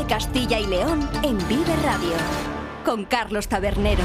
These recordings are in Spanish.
Vive Castilla y León en Vive Radio con Carlos Tabernero.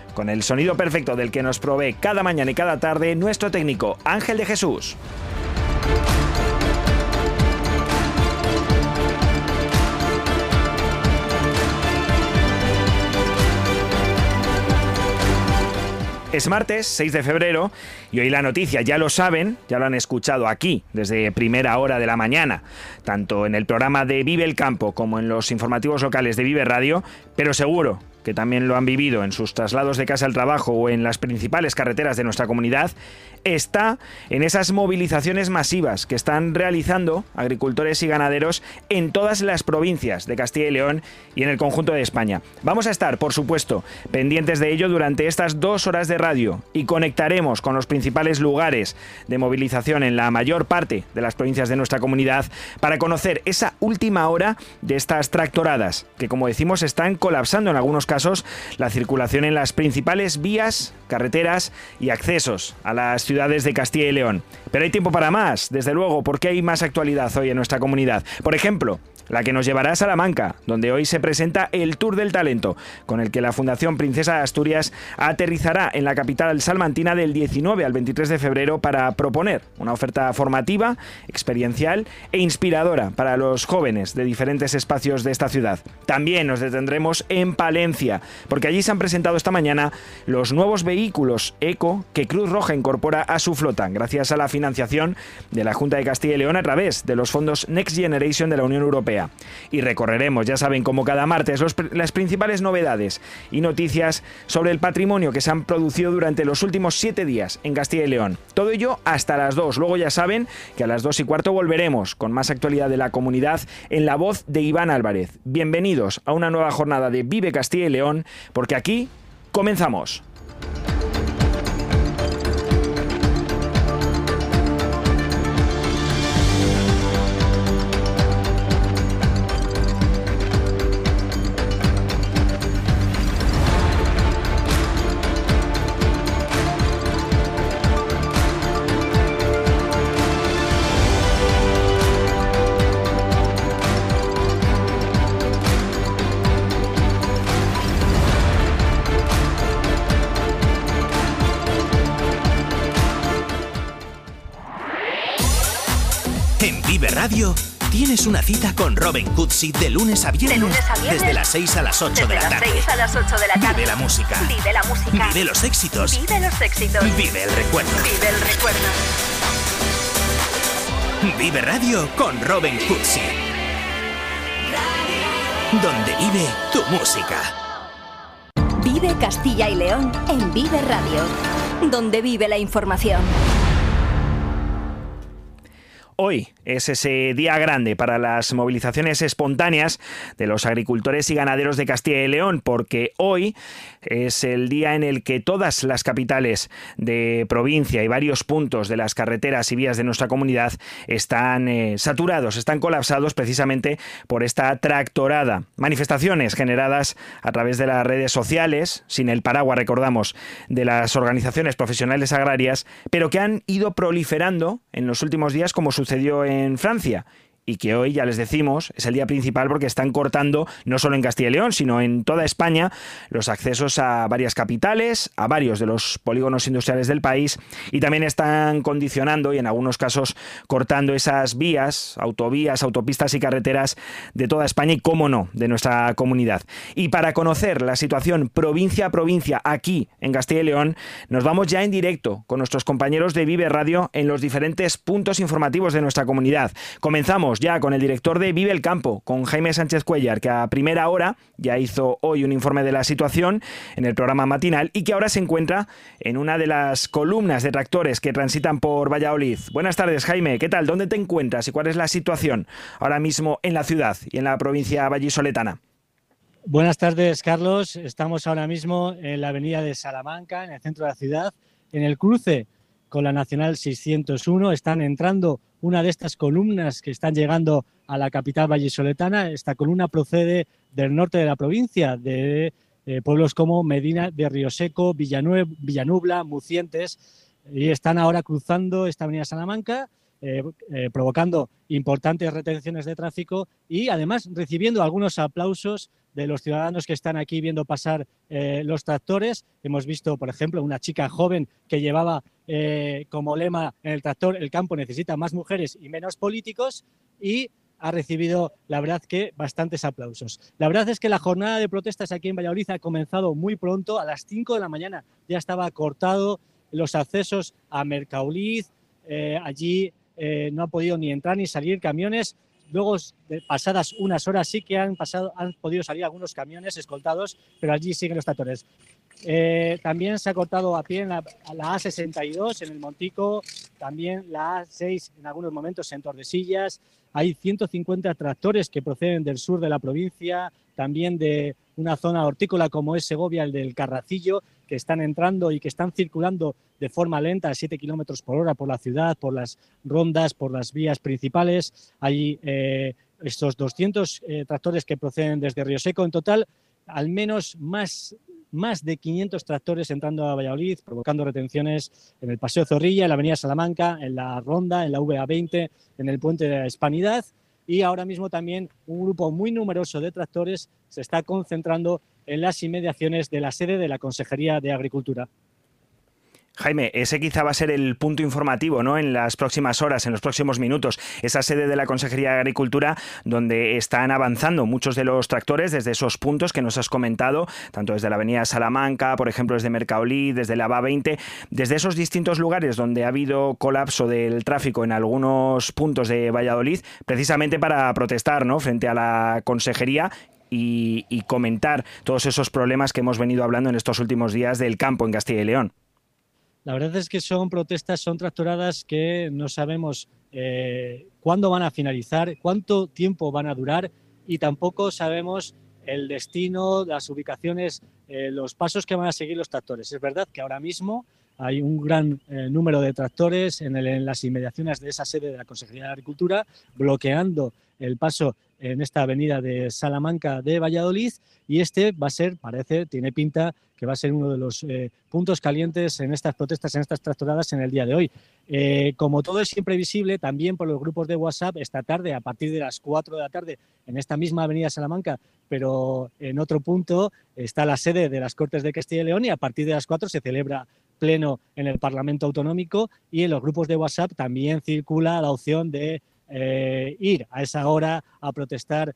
con el sonido perfecto del que nos provee cada mañana y cada tarde nuestro técnico Ángel de Jesús. Es martes 6 de febrero y hoy la noticia ya lo saben, ya lo han escuchado aquí desde primera hora de la mañana, tanto en el programa de Vive el Campo como en los informativos locales de Vive Radio, pero seguro que también lo han vivido en sus traslados de casa al trabajo o en las principales carreteras de nuestra comunidad, está en esas movilizaciones masivas que están realizando agricultores y ganaderos en todas las provincias de Castilla y León y en el conjunto de España. Vamos a estar, por supuesto, pendientes de ello durante estas dos horas de radio y conectaremos con los principales lugares de movilización en la mayor parte de las provincias de nuestra comunidad para conocer esa última hora de estas tractoradas que, como decimos, están colapsando en algunos casos la circulación en las principales vías, carreteras y accesos a las ciudades de Castilla y León. Pero hay tiempo para más, desde luego, porque hay más actualidad hoy en nuestra comunidad. Por ejemplo, la que nos llevará a Salamanca, donde hoy se presenta el Tour del Talento, con el que la Fundación Princesa de Asturias aterrizará en la capital salmantina del 19 al 23 de febrero para proponer una oferta formativa, experiencial e inspiradora para los jóvenes de diferentes espacios de esta ciudad. También nos detendremos en Palencia, porque allí se han presentado esta mañana los nuevos vehículos eco que Cruz Roja incorpora a su flota, gracias a la financiación de la Junta de Castilla y León a través de los fondos Next Generation de la Unión Europea. Y recorreremos, ya saben, como cada martes, las principales novedades y noticias sobre el patrimonio que se han producido durante los últimos siete días en Castilla y León. Todo ello hasta las dos. Luego ya saben que a las dos y cuarto volveremos con más actualidad de la comunidad en la voz de Iván Álvarez. Bienvenidos a una nueva jornada de Vive Castilla y León, porque aquí comenzamos. Radio tienes una cita con Robin Cootsy de lunes a viernes. Desde las 6 a las 8 de la tarde. a las 8 de la tarde. Vive la música. Vive la música. Vive los éxitos. Vive los éxitos. Vive el recuerdo. Vive el recuerdo. Vive Radio con Robin Cootsy. Donde vive tu música. Vive Castilla y León en Vive Radio. Donde vive la información. Hoy es ese día grande para las movilizaciones espontáneas de los agricultores y ganaderos de Castilla y León, porque hoy es el día en el que todas las capitales de provincia y varios puntos de las carreteras y vías de nuestra comunidad están eh, saturados, están colapsados precisamente por esta tractorada. Manifestaciones generadas a través de las redes sociales, sin el paraguas, recordamos, de las organizaciones profesionales agrarias, pero que han ido proliferando en los últimos días como sucedió en Francia y que hoy, ya les decimos, es el día principal porque están cortando, no solo en Castilla y León, sino en toda España, los accesos a varias capitales, a varios de los polígonos industriales del país y también están condicionando y en algunos casos cortando esas vías, autovías, autopistas y carreteras de toda España y, cómo no, de nuestra comunidad. Y para conocer la situación provincia a provincia aquí en Castilla y León, nos vamos ya en directo con nuestros compañeros de Vive Radio en los diferentes puntos informativos de nuestra comunidad. Comenzamos ya con el director de Vive el Campo, con Jaime Sánchez Cuellar, que a primera hora ya hizo hoy un informe de la situación en el programa matinal y que ahora se encuentra en una de las columnas de tractores que transitan por Valladolid. Buenas tardes, Jaime. ¿Qué tal? ¿Dónde te encuentras y cuál es la situación ahora mismo en la ciudad y en la provincia vallisoletana? Buenas tardes, Carlos. Estamos ahora mismo en la avenida de Salamanca, en el centro de la ciudad, en el cruce con la Nacional 601. Están entrando una de estas columnas que están llegando a la capital vallisoletana. Esta columna procede del norte de la provincia, de eh, pueblos como Medina de Río Seco, Villanubla, Mucientes, y están ahora cruzando esta avenida Salamanca. Eh, eh, provocando importantes retenciones de tráfico y además recibiendo algunos aplausos de los ciudadanos que están aquí viendo pasar eh, los tractores. Hemos visto, por ejemplo, una chica joven que llevaba como lema en el tractor el campo necesita más mujeres y menos políticos y ha recibido, la verdad, que bastantes aplausos. La verdad es que la jornada de protestas aquí en Valladolid ha comenzado muy pronto, a las 5 de la mañana ya estaba cortado los accesos a Mercauliz, allí no ha podido ni entrar ni salir camiones Luego, pasadas unas horas, sí que han, pasado, han podido salir algunos camiones escoltados, pero allí siguen los tractores. Eh, también se ha cortado a pie la, la, A62 en el Montico, también la A6 en algunos momentos en Tordesillas. Hay 150 tractores que proceden del sur de la provincia, también de una zona hortícola como es Segovia, el del Carracillo, que están entrando y que están circulando de forma lenta a 7 kilómetros por hora por la ciudad, por las rondas, por las vías principales. Hay eh, estos 200 eh, tractores que proceden desde Río Seco. En total, al menos más, más de 500 tractores entrando a Valladolid, provocando retenciones en el Paseo Zorrilla, en la Avenida Salamanca, en la Ronda, en la VA20, en el Puente de la Hispanidad y ahora mismo también un grupo muy numeroso de tractores se está concentrando en las inmediaciones de la sede de la Consejería de Agricultura. Jaime, ese quizá va a ser el punto informativo ¿no? en las próximas horas, en los próximos minutos. Esa sede de la Consejería de Agricultura donde están avanzando muchos de los tractores desde esos puntos que nos has comentado, tanto desde la Avenida Salamanca, por ejemplo, desde Mercaolí, desde la va 20 desde esos distintos lugares donde ha habido colapso del tráfico en algunos puntos de Valladolid, precisamente para protestar ¿no? frente a la Consejería y, comentar todos esos problemas que hemos venido hablando en estos últimos días del campo en Castilla y León. La verdad es que son protestas, son tractoradas que no sabemos eh, cuándo van a finalizar, cuánto tiempo van a durar y tampoco sabemos el destino, las ubicaciones, eh, los pasos que van a seguir los tractores. Es verdad que ahora mismo hay un gran eh, número de tractores en, las inmediaciones de esa sede de la Consejería de Agricultura, bloqueando el paso en esta avenida de Salamanca de Valladolid y este va a ser, parece, tiene pinta que va a ser uno de los eh, puntos calientes en estas protestas, en estas tractoradas en el día de hoy. Eh, como todo es siempre visible, también por los grupos de WhatsApp, esta tarde, a partir de las 4 de la tarde, en esta misma avenida Salamanca, pero en otro punto está la sede de las Cortes de Castilla y León y a partir de las 4 se celebra pleno en el Parlamento Autonómico y en los grupos de WhatsApp también circula la opción de eh, ir a esa hora a protestar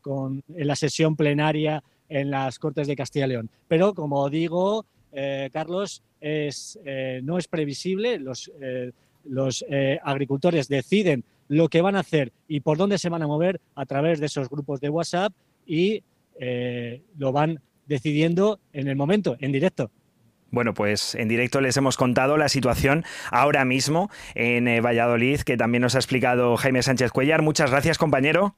con, en la sesión plenaria en las Cortes de Castilla y León. Pero, como digo, eh, Carlos, es, eh, no es previsible. Eh, los agricultores deciden lo que van a hacer y por dónde se van a mover a través de esos grupos de WhatsApp y lo van decidiendo en el momento, en directo. Bueno, pues en directo les hemos contado la situación ahora mismo en Valladolid, que también nos ha explicado Jaime Sánchez Cuellar. Muchas gracias, compañero.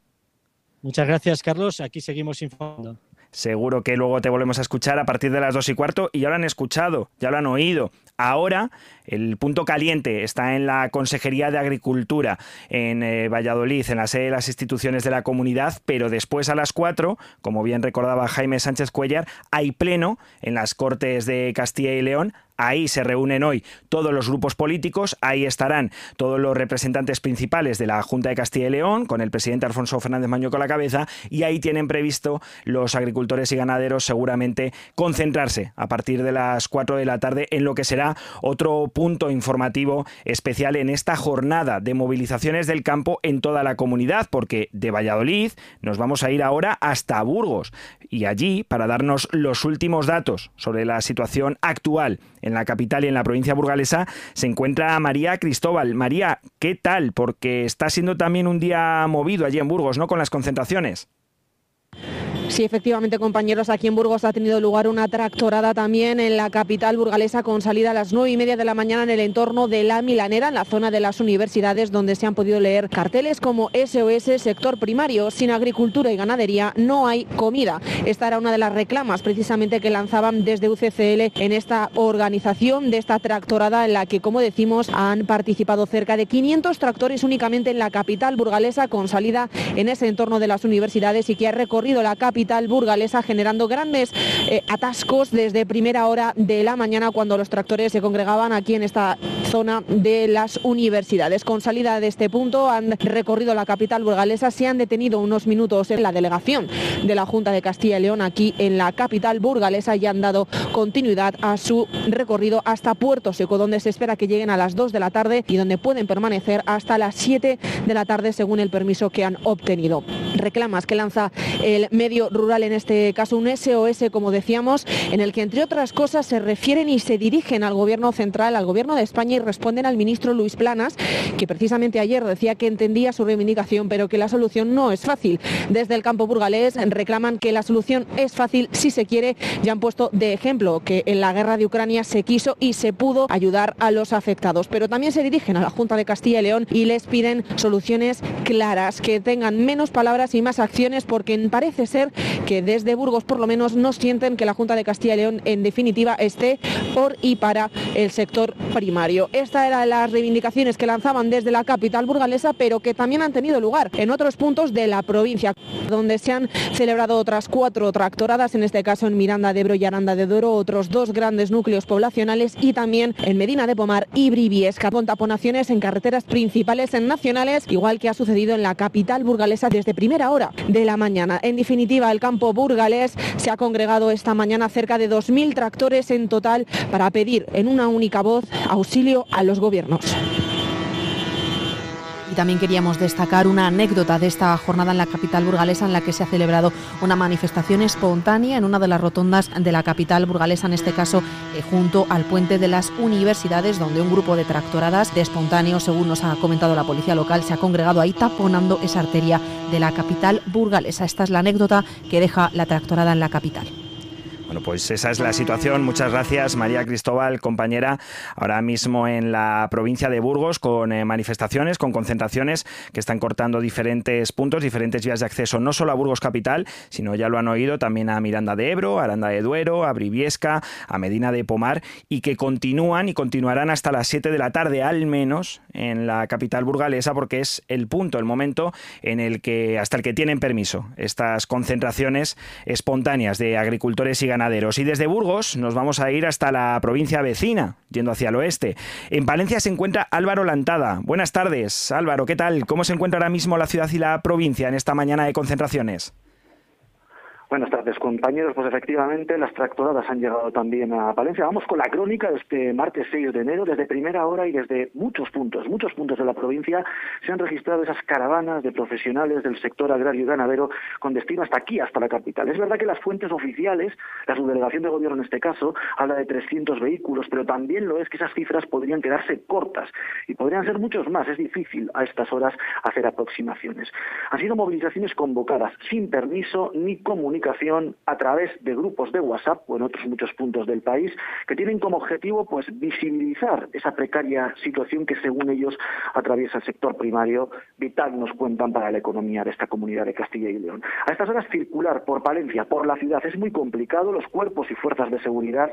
Muchas gracias, Carlos. Aquí seguimos informando. Seguro que luego te volvemos a escuchar a partir de las dos y cuarto y ya lo han escuchado, ya lo han oído. Ahora el punto caliente está en la Consejería de Agricultura en eh, Valladolid, en la sede de las instituciones de la comunidad, pero después a las cuatro, como bien recordaba Jaime Sánchez Cuellar, hay pleno en las Cortes de Castilla y León Ahí se reúnen hoy todos los grupos políticos, ahí estarán todos los representantes principales de la Junta de Castilla y León, con el presidente Alfonso Fernández Maño con la cabeza, y ahí tienen previsto los agricultores y ganaderos seguramente concentrarse a partir de las 4 de la tarde en lo que será otro punto informativo especial en esta jornada de movilizaciones del campo en toda la comunidad, porque de Valladolid nos vamos a ir ahora hasta Burgos y allí, para darnos los últimos datos sobre la situación actual en la capital y en la provincia burgalesa, se encuentra María Cristóbal. María, ¿qué tal? Porque está siendo también un día movido allí en Burgos, ¿no? Con las concentraciones. Sí, efectivamente, compañeros, aquí en Burgos ha tenido lugar una tractorada también en la capital burgalesa con salida a las nueve y media de la mañana en el entorno de la Milanera, en la zona de las universidades, donde se han podido leer carteles como SOS sector primario, sin agricultura y ganadería no hay comida. Esta era una de las reclamas precisamente que lanzaban desde UCCL en esta organización de esta tractorada en la que, como decimos, han participado cerca de 500 tractores únicamente en la capital burgalesa con salida en ese entorno de las universidades y que ha recorrido la capital burgalesa generando grandes eh, atascos desde primera hora de la mañana cuando los tractores se congregaban aquí en esta zona de las universidades. Con salida de este punto han recorrido la capital burgalesa, se han detenido unos minutos en la delegación de la Junta de Castilla y León aquí en la capital burgalesa y han dado continuidad a su recorrido hasta Puerto Seco, donde se espera que lleguen a las 2 de la tarde y donde pueden permanecer hasta las 7 de la tarde según el permiso que han obtenido. Reclamas que lanza el medio rural, en este caso un SOS, como decíamos, en el que entre otras cosas se refieren y se dirigen al Gobierno central, al Gobierno de España y responden al ministro Luis Planas, que precisamente ayer decía que entendía su reivindicación, pero que la solución no es fácil. Desde el campo burgalés reclaman que la solución es fácil si se quiere Ya han puesto de ejemplo que en la guerra de Ucrania se quiso y se pudo ayudar a los afectados, pero también se dirigen a la Junta de Castilla y León y les piden soluciones claras, que tengan menos palabras y más acciones, porque parece ser que desde Burgos por lo menos no sienten que la Junta de Castilla y León en definitiva esté por y para el sector primario. Estas eran las reivindicaciones que lanzaban desde la capital burgalesa, pero que también han tenido lugar en otros puntos de la provincia, donde se han celebrado otras cuatro tractoradas, en este caso en Miranda de Ebro y Aranda de Duero, otros dos grandes núcleos poblacionales y también en Medina de Pomar y Briviesca, con taponaciones en carreteras principales en nacionales, igual que ha sucedido en la capital burgalesa desde primera hora de la mañana. En definitiva, el campo burgalés se ha congregado esta mañana cerca de 2.000 tractores en total para pedir en una única voz auxilio a los gobiernos. Y también queríamos destacar una anécdota de esta jornada en la capital burgalesa en la que se ha celebrado una manifestación espontánea en una de las rotondas de la capital burgalesa, en este caso eh, junto al puente de las universidades, donde un grupo de tractoradas de espontáneos, según nos ha comentado la policía local, se ha congregado ahí taponando esa arteria de la capital burgalesa. Esta es la anécdota que deja la tractorada en la capital. Bueno, pues esa es la situación. Muchas gracias, María Cristóbal, compañera, ahora mismo en la provincia de Burgos, con eh, manifestaciones, con concentraciones que están cortando diferentes puntos, diferentes vías de acceso, no solo a Burgos Capital, sino ya lo han oído también a Miranda de Ebro, Aranda de Duero, a Briviesca, a Medina de Pomar, y que continúan y continuarán hasta las 7 de la tarde, al menos, en la capital burgalesa, porque es el punto, el momento en el que, hasta el que tienen permiso, estas concentraciones espontáneas de agricultores y ganaderos y desde Burgos nos vamos a ir hasta la provincia vecina, yendo hacia el oeste. En Palencia se encuentra Álvaro Lantada. Buenas tardes, Álvaro, ¿qué tal? ¿Cómo se encuentra ahora mismo la ciudad y la provincia en esta mañana de concentraciones? Buenas tardes, compañeros. Pues efectivamente, las tractoradas han llegado también a Palencia. Vamos con la crónica de este martes 6 de enero. Desde primera hora y desde muchos puntos, muchos puntos de la provincia, se han registrado esas caravanas de profesionales del sector agrario y ganadero con destino hasta aquí, hasta la capital. Es verdad que las fuentes oficiales, la subdelegación de gobierno en este caso, habla de 300 vehículos, pero también lo es que esas cifras podrían quedarse cortas y podrían ser muchos más. Es difícil a estas horas hacer aproximaciones. Han sido movilizaciones convocadas sin permiso ni comunicación a través de grupos de WhatsApp o en otros muchos puntos del país que tienen como objetivo pues visibilizar esa precaria situación que según ellos atraviesa el sector primario vital nos cuentan para la economía de esta comunidad de Castilla y León. A estas horas circular por Palencia, por la ciudad es muy complicado, los cuerpos y fuerzas de seguridad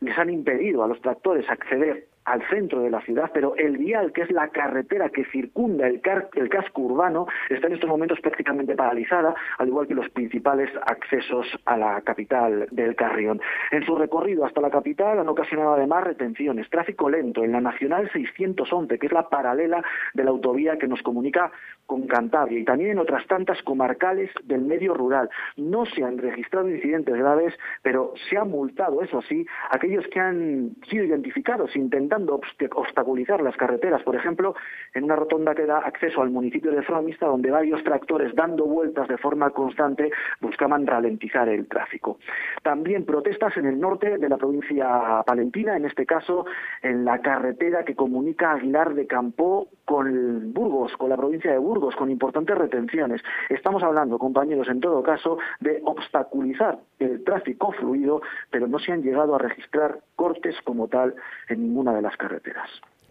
les han impedido a los tractores acceder al centro de la ciudad, pero el vial, que es la carretera que circunda el, el casco urbano, está en estos momentos prácticamente paralizada, al igual que los principales accesos a la capital del Carrión. En su recorrido hasta la capital han ocasionado además retenciones, tráfico lento en la Nacional 611, que es la paralela de la autovía que nos comunica con Cantabria y también en otras tantas comarcales del medio rural. No se han registrado incidentes graves, pero se ha multado, eso sí, aquellos que han sido identificados intentando obstaculizar las carreteras. Por ejemplo, en una rotonda que da acceso al municipio de Fromista, donde varios tractores dando vueltas de forma constante buscaban ralentizar el tráfico. También protestas en el norte de la provincia palentina, en este caso en la carretera que comunica Aguilar de Campo con Burgos, con la provincia de Burgos, con importantes retenciones. Estamos hablando, compañeros, en todo caso, de obstaculizar el tráfico fluido, pero no se han llegado a registrar cortes como tal en ninguna de las carreteras.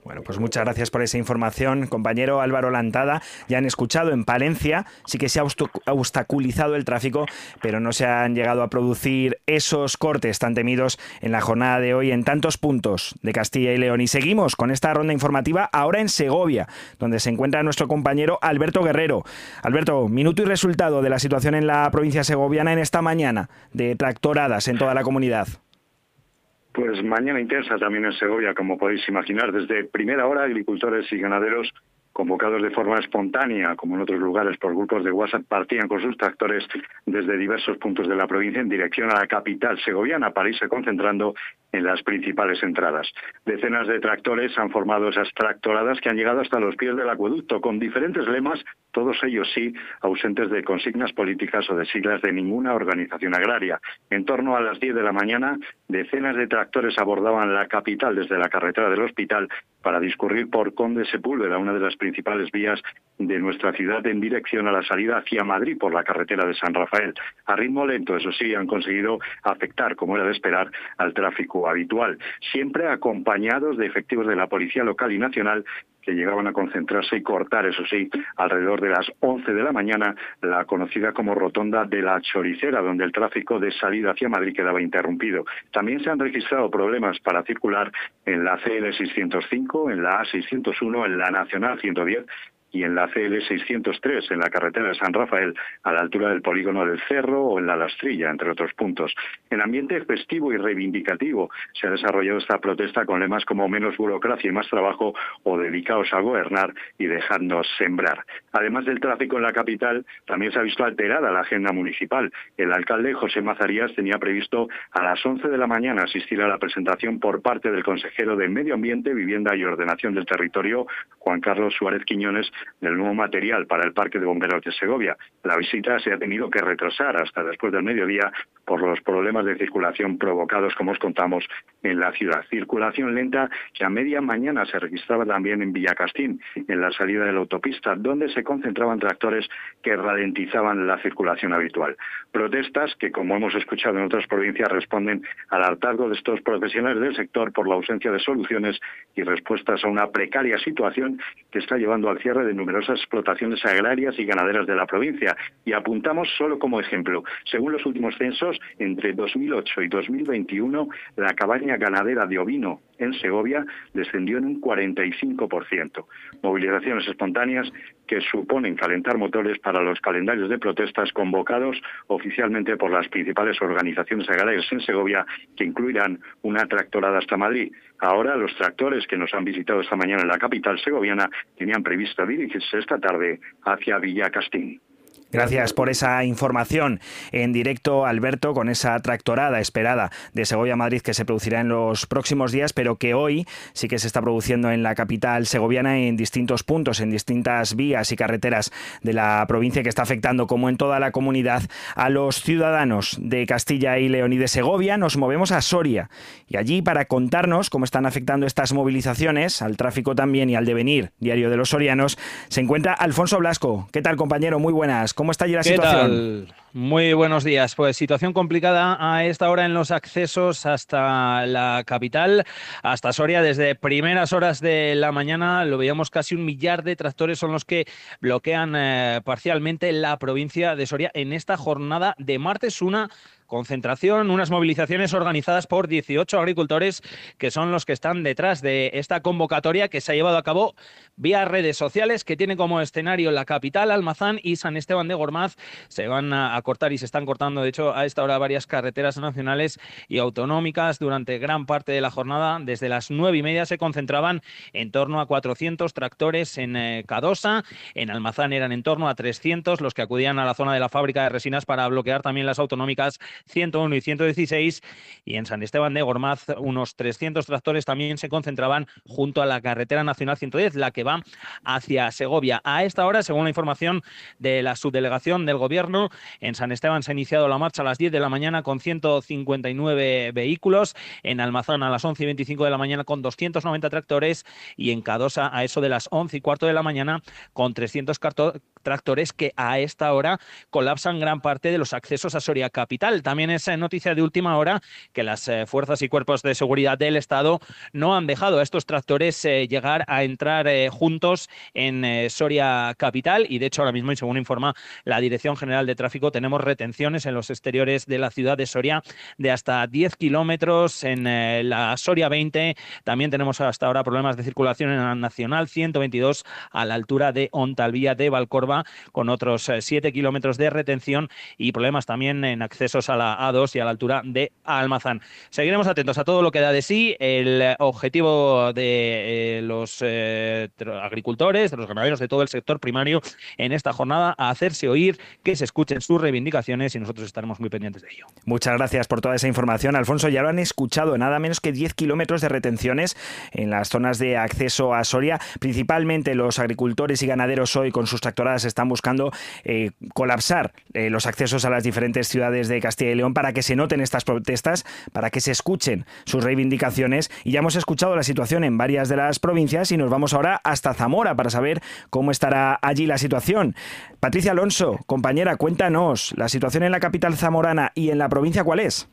Bueno, pues muchas gracias por esa información, compañero Álvaro Lantada. Ya han escuchado en Palencia, sí que se ha obstaculizado el tráfico, pero no se han llegado a producir esos cortes tan temidos en la jornada de hoy en tantos puntos de Castilla y León. Y seguimos con esta ronda informativa ahora en Segovia, donde se encuentra nuestro compañero Alberto Guerrero. Alberto, minuto y resultado de la situación en la provincia segoviana en esta mañana de tractoradas en toda la comunidad. Pues mañana intensa también en Segovia, como podéis imaginar. Desde primera hora, agricultores y ganaderos convocados de forma espontánea, como en otros lugares por grupos de WhatsApp, partían con sus tractores desde diversos puntos de la provincia en dirección a la capital segoviana para irse concentrando en las principales entradas. Decenas de tractores han formado esas tractoradas que han llegado hasta los pies del acueducto, con diferentes lemas, todos ellos sí ausentes de consignas políticas o de siglas de ninguna organización agraria. En torno a las 10 de la mañana, decenas de tractores abordaban la capital desde la carretera del hospital para discurrir por Conde Sepúlveda, una de las principales vías de nuestra ciudad en dirección a la salida hacia Madrid por la carretera de San Rafael. A ritmo lento, eso sí, han conseguido afectar, como era de esperar, al tráfico habitual, siempre acompañados de efectivos de la Policía Local y Nacional que llegaban a concentrarse y cortar, eso sí, alrededor de las 11 de la mañana, la conocida como Rotonda de la Choricera, donde el tráfico de salida hacia Madrid quedaba interrumpido. También se han registrado problemas para circular en la CL 605, en la A 601, en la Nacional 110 y en la CL 603 en la carretera de San Rafael a la altura del polígono del Cerro o en la Lastrilla, entre otros puntos. En ambiente festivo y reivindicativo se ha desarrollado esta protesta con lemas como menos burocracia y más trabajo o dedicaos a gobernar y dejadnos sembrar. Además del tráfico en la capital, también se ha visto alterada la agenda municipal. El alcalde José Mazarías tenía previsto a las 11 de la mañana asistir a la presentación por parte del consejero de Medio Ambiente, Vivienda y Ordenación del Territorio, Juan Carlos Suárez Quiñones, del nuevo material para el Parque de Bomberos de Segovia. La visita se ha tenido que retrasar hasta después del mediodía por los problemas de circulación provocados, como os contamos, en la ciudad. Circulación lenta que a media mañana se registraba también en Villacastín, en la salida de la autopista, donde se concentraban tractores que ralentizaban la circulación habitual. Protestas que, como hemos escuchado en otras provincias, responden al hartazgo de estos profesionales del sector por la ausencia de soluciones y respuestas a una precaria situación que está llevando al cierre de numerosas explotaciones agrarias y ganaderas de la provincia. Y apuntamos solo como ejemplo, según los últimos censos, entre 2008 y 2021, la cabaña ganadera de ovino en Segovia descendió en un 45%. Movilizaciones espontáneas que suponen calentar motores para los calendarios de protestas convocados oficialmente por las principales organizaciones agrarias en Segovia, que incluirán una tractorada hasta Madrid. Ahora los tractores que nos han visitado esta mañana en la capital segoviana tenían previsto dirigirse esta tarde hacia Villa Castín. Gracias por esa información en directo, Alberto, con esa tractorada esperada de Segovia Madrid que se producirá en los próximos días, pero que hoy sí que se está produciendo en la capital segoviana en distintos puntos, en distintas vías y carreteras de la provincia que está afectando, como en toda la comunidad, a los ciudadanos de Castilla y León y de Segovia. Nos movemos a Soria y allí para contarnos cómo están afectando estas movilizaciones, al tráfico también y al devenir diario de los sorianos, se encuentra Alfonso Blasco. ¿Qué tal, compañero? Muy buenas. ¿Cómo está allí la situación? Muy buenos días. Pues situación complicada a esta hora en los accesos hasta la capital, hasta Soria, desde primeras horas de la mañana. Lo veíamos casi un millar de tractores son los que bloquean eh, parcialmente la provincia de Soria en esta jornada de martes, una concentración, unas movilizaciones organizadas por 18 agricultores que son los que están detrás de esta convocatoria que se ha llevado a cabo vía redes sociales que tiene como escenario la capital, Almazán y San Esteban de Gormaz. Se van a cortar y se están cortando, de hecho, a esta hora varias carreteras nacionales y autonómicas durante gran parte de la jornada. Desde las nueve y media se concentraban en torno a 400 tractores en eh, Cadosa. En Almazán eran en torno a 300 los que acudían a la zona de la fábrica de resinas para bloquear también las autonómicas 101 y 116. Y en San Esteban de Gormaz unos 300 tractores también se concentraban junto a la carretera nacional 110, la que va hacia Segovia. A esta hora, según la información de la subdelegación del Gobierno, en San Esteban se ha iniciado la marcha a las 10 de la mañana con 159 vehículos, en Almazán a las 11 y 25 de la mañana con 290 tractores y en Cadosa a eso de las 11 y cuarto de la mañana con 300 tractores que a esta hora colapsan gran parte de los accesos a Soria Capital. También es eh, noticia de última hora que las eh, fuerzas y cuerpos de seguridad del Estado no han dejado a estos tractores eh, llegar a entrar juntos en Soria Capital y de hecho ahora mismo y según informa la Dirección General de Tráfico tenemos retenciones en los exteriores de la ciudad de Soria de hasta 10 kilómetros en la Soria 20. También tenemos hasta ahora problemas de circulación en la Nacional 122 a la altura de Ontalvía de Valcorba con otros 7 kilómetros de retención y problemas también en accesos a la A2 y a la altura de Almazán. Seguiremos atentos a todo lo que da de sí el objetivo de eh, los eh, agricultores, de los ganaderos, de todo el sector primario en esta jornada, a hacerse oír, que se escuchen sus reivindicaciones y nosotros estaremos muy pendientes de ello. Muchas gracias por toda esa información, Alfonso. Ya lo han escuchado, nada menos que 10 kilómetros de retenciones en las zonas de acceso a Soria. Principalmente los agricultores y ganaderos hoy con sus tractoradas están buscando eh, colapsar los accesos a las diferentes ciudades de Castilla y León para que se noten estas protestas, para que se escuchen sus reivindicaciones. Y ya hemos escuchado la situación en varias de las provincias y nos vamos ahora hasta Zamora para saber cómo estará allí la situación. Patricia Alonso, compañera, cuéntanos la situación en la capital zamorana y en la provincia, ¿cuál es?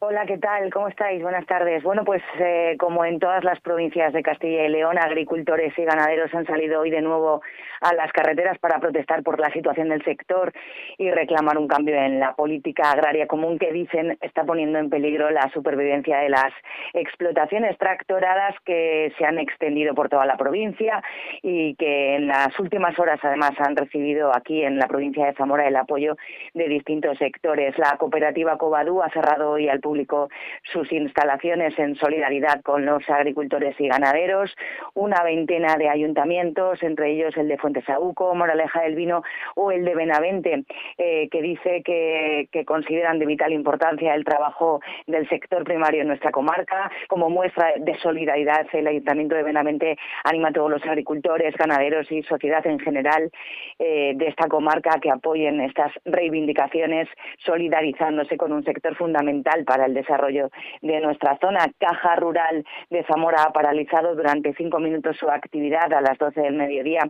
Hola, ¿qué tal? ¿Cómo estáis? Buenas tardes. Bueno, pues eh, como en todas las provincias de Castilla y León, agricultores y ganaderos han salido hoy de nuevo a las carreteras para protestar por la situación del sector y reclamar un cambio en la política agraria común que dicen está poniendo en peligro la supervivencia de las explotaciones tractoradas que se han extendido por toda la provincia y que en las últimas horas además han recibido aquí en la provincia de Zamora el apoyo de distintos sectores. La cooperativa Cobadú ha cerrado hoy al público sus instalaciones en solidaridad con los agricultores y ganaderos, una veintena de ayuntamientos, entre ellos el de Fuentesauco, Moraleja del Vino o el de Benavente, eh, que dice que, consideran de vital importancia el trabajo del sector primario en nuestra comarca. Como muestra de solidaridad, el Ayuntamiento de Benavente anima a todos los agricultores, ganaderos y sociedad en general eh, de esta comarca que apoyen estas reivindicaciones, solidarizándose con un sector fundamental para el desarrollo de nuestra zona. Caja Rural de Zamora ha paralizado durante cinco minutos su actividad a las doce del mediodía,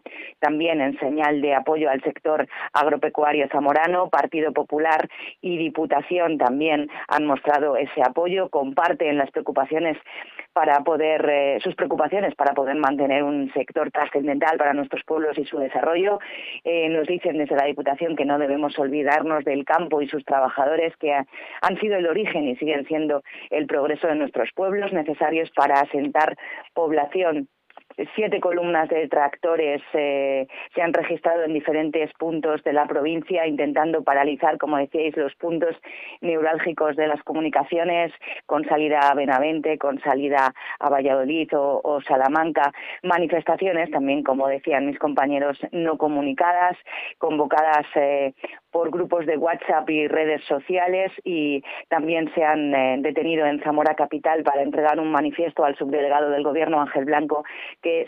también en señal de apoyo al sector agropecuario zamorano. Partido Popular y Diputación también han mostrado ese apoyo, comparten las preocupaciones para poder eh, sus preocupaciones para poder mantener un sector trascendental para nuestros pueblos y su desarrollo. Eh, nos dicen desde la Diputación que no debemos olvidarnos del campo y sus trabajadores que han sido el origen y siguen siendo el progreso de nuestros pueblos necesarios para asentar población siete columnas de tractores eh, se han registrado en diferentes puntos de la provincia, intentando paralizar, como decíais, los puntos neurálgicos de las comunicaciones, con salida a Benavente, con salida a Valladolid o, Salamanca. Manifestaciones también, como decían mis compañeros, no comunicadas, convocadas eh, por grupos de WhatsApp y redes sociales y también se han eh, detenido en Zamora Capital para entregar un manifiesto al subdelegado del Gobierno, Ángel Blanco,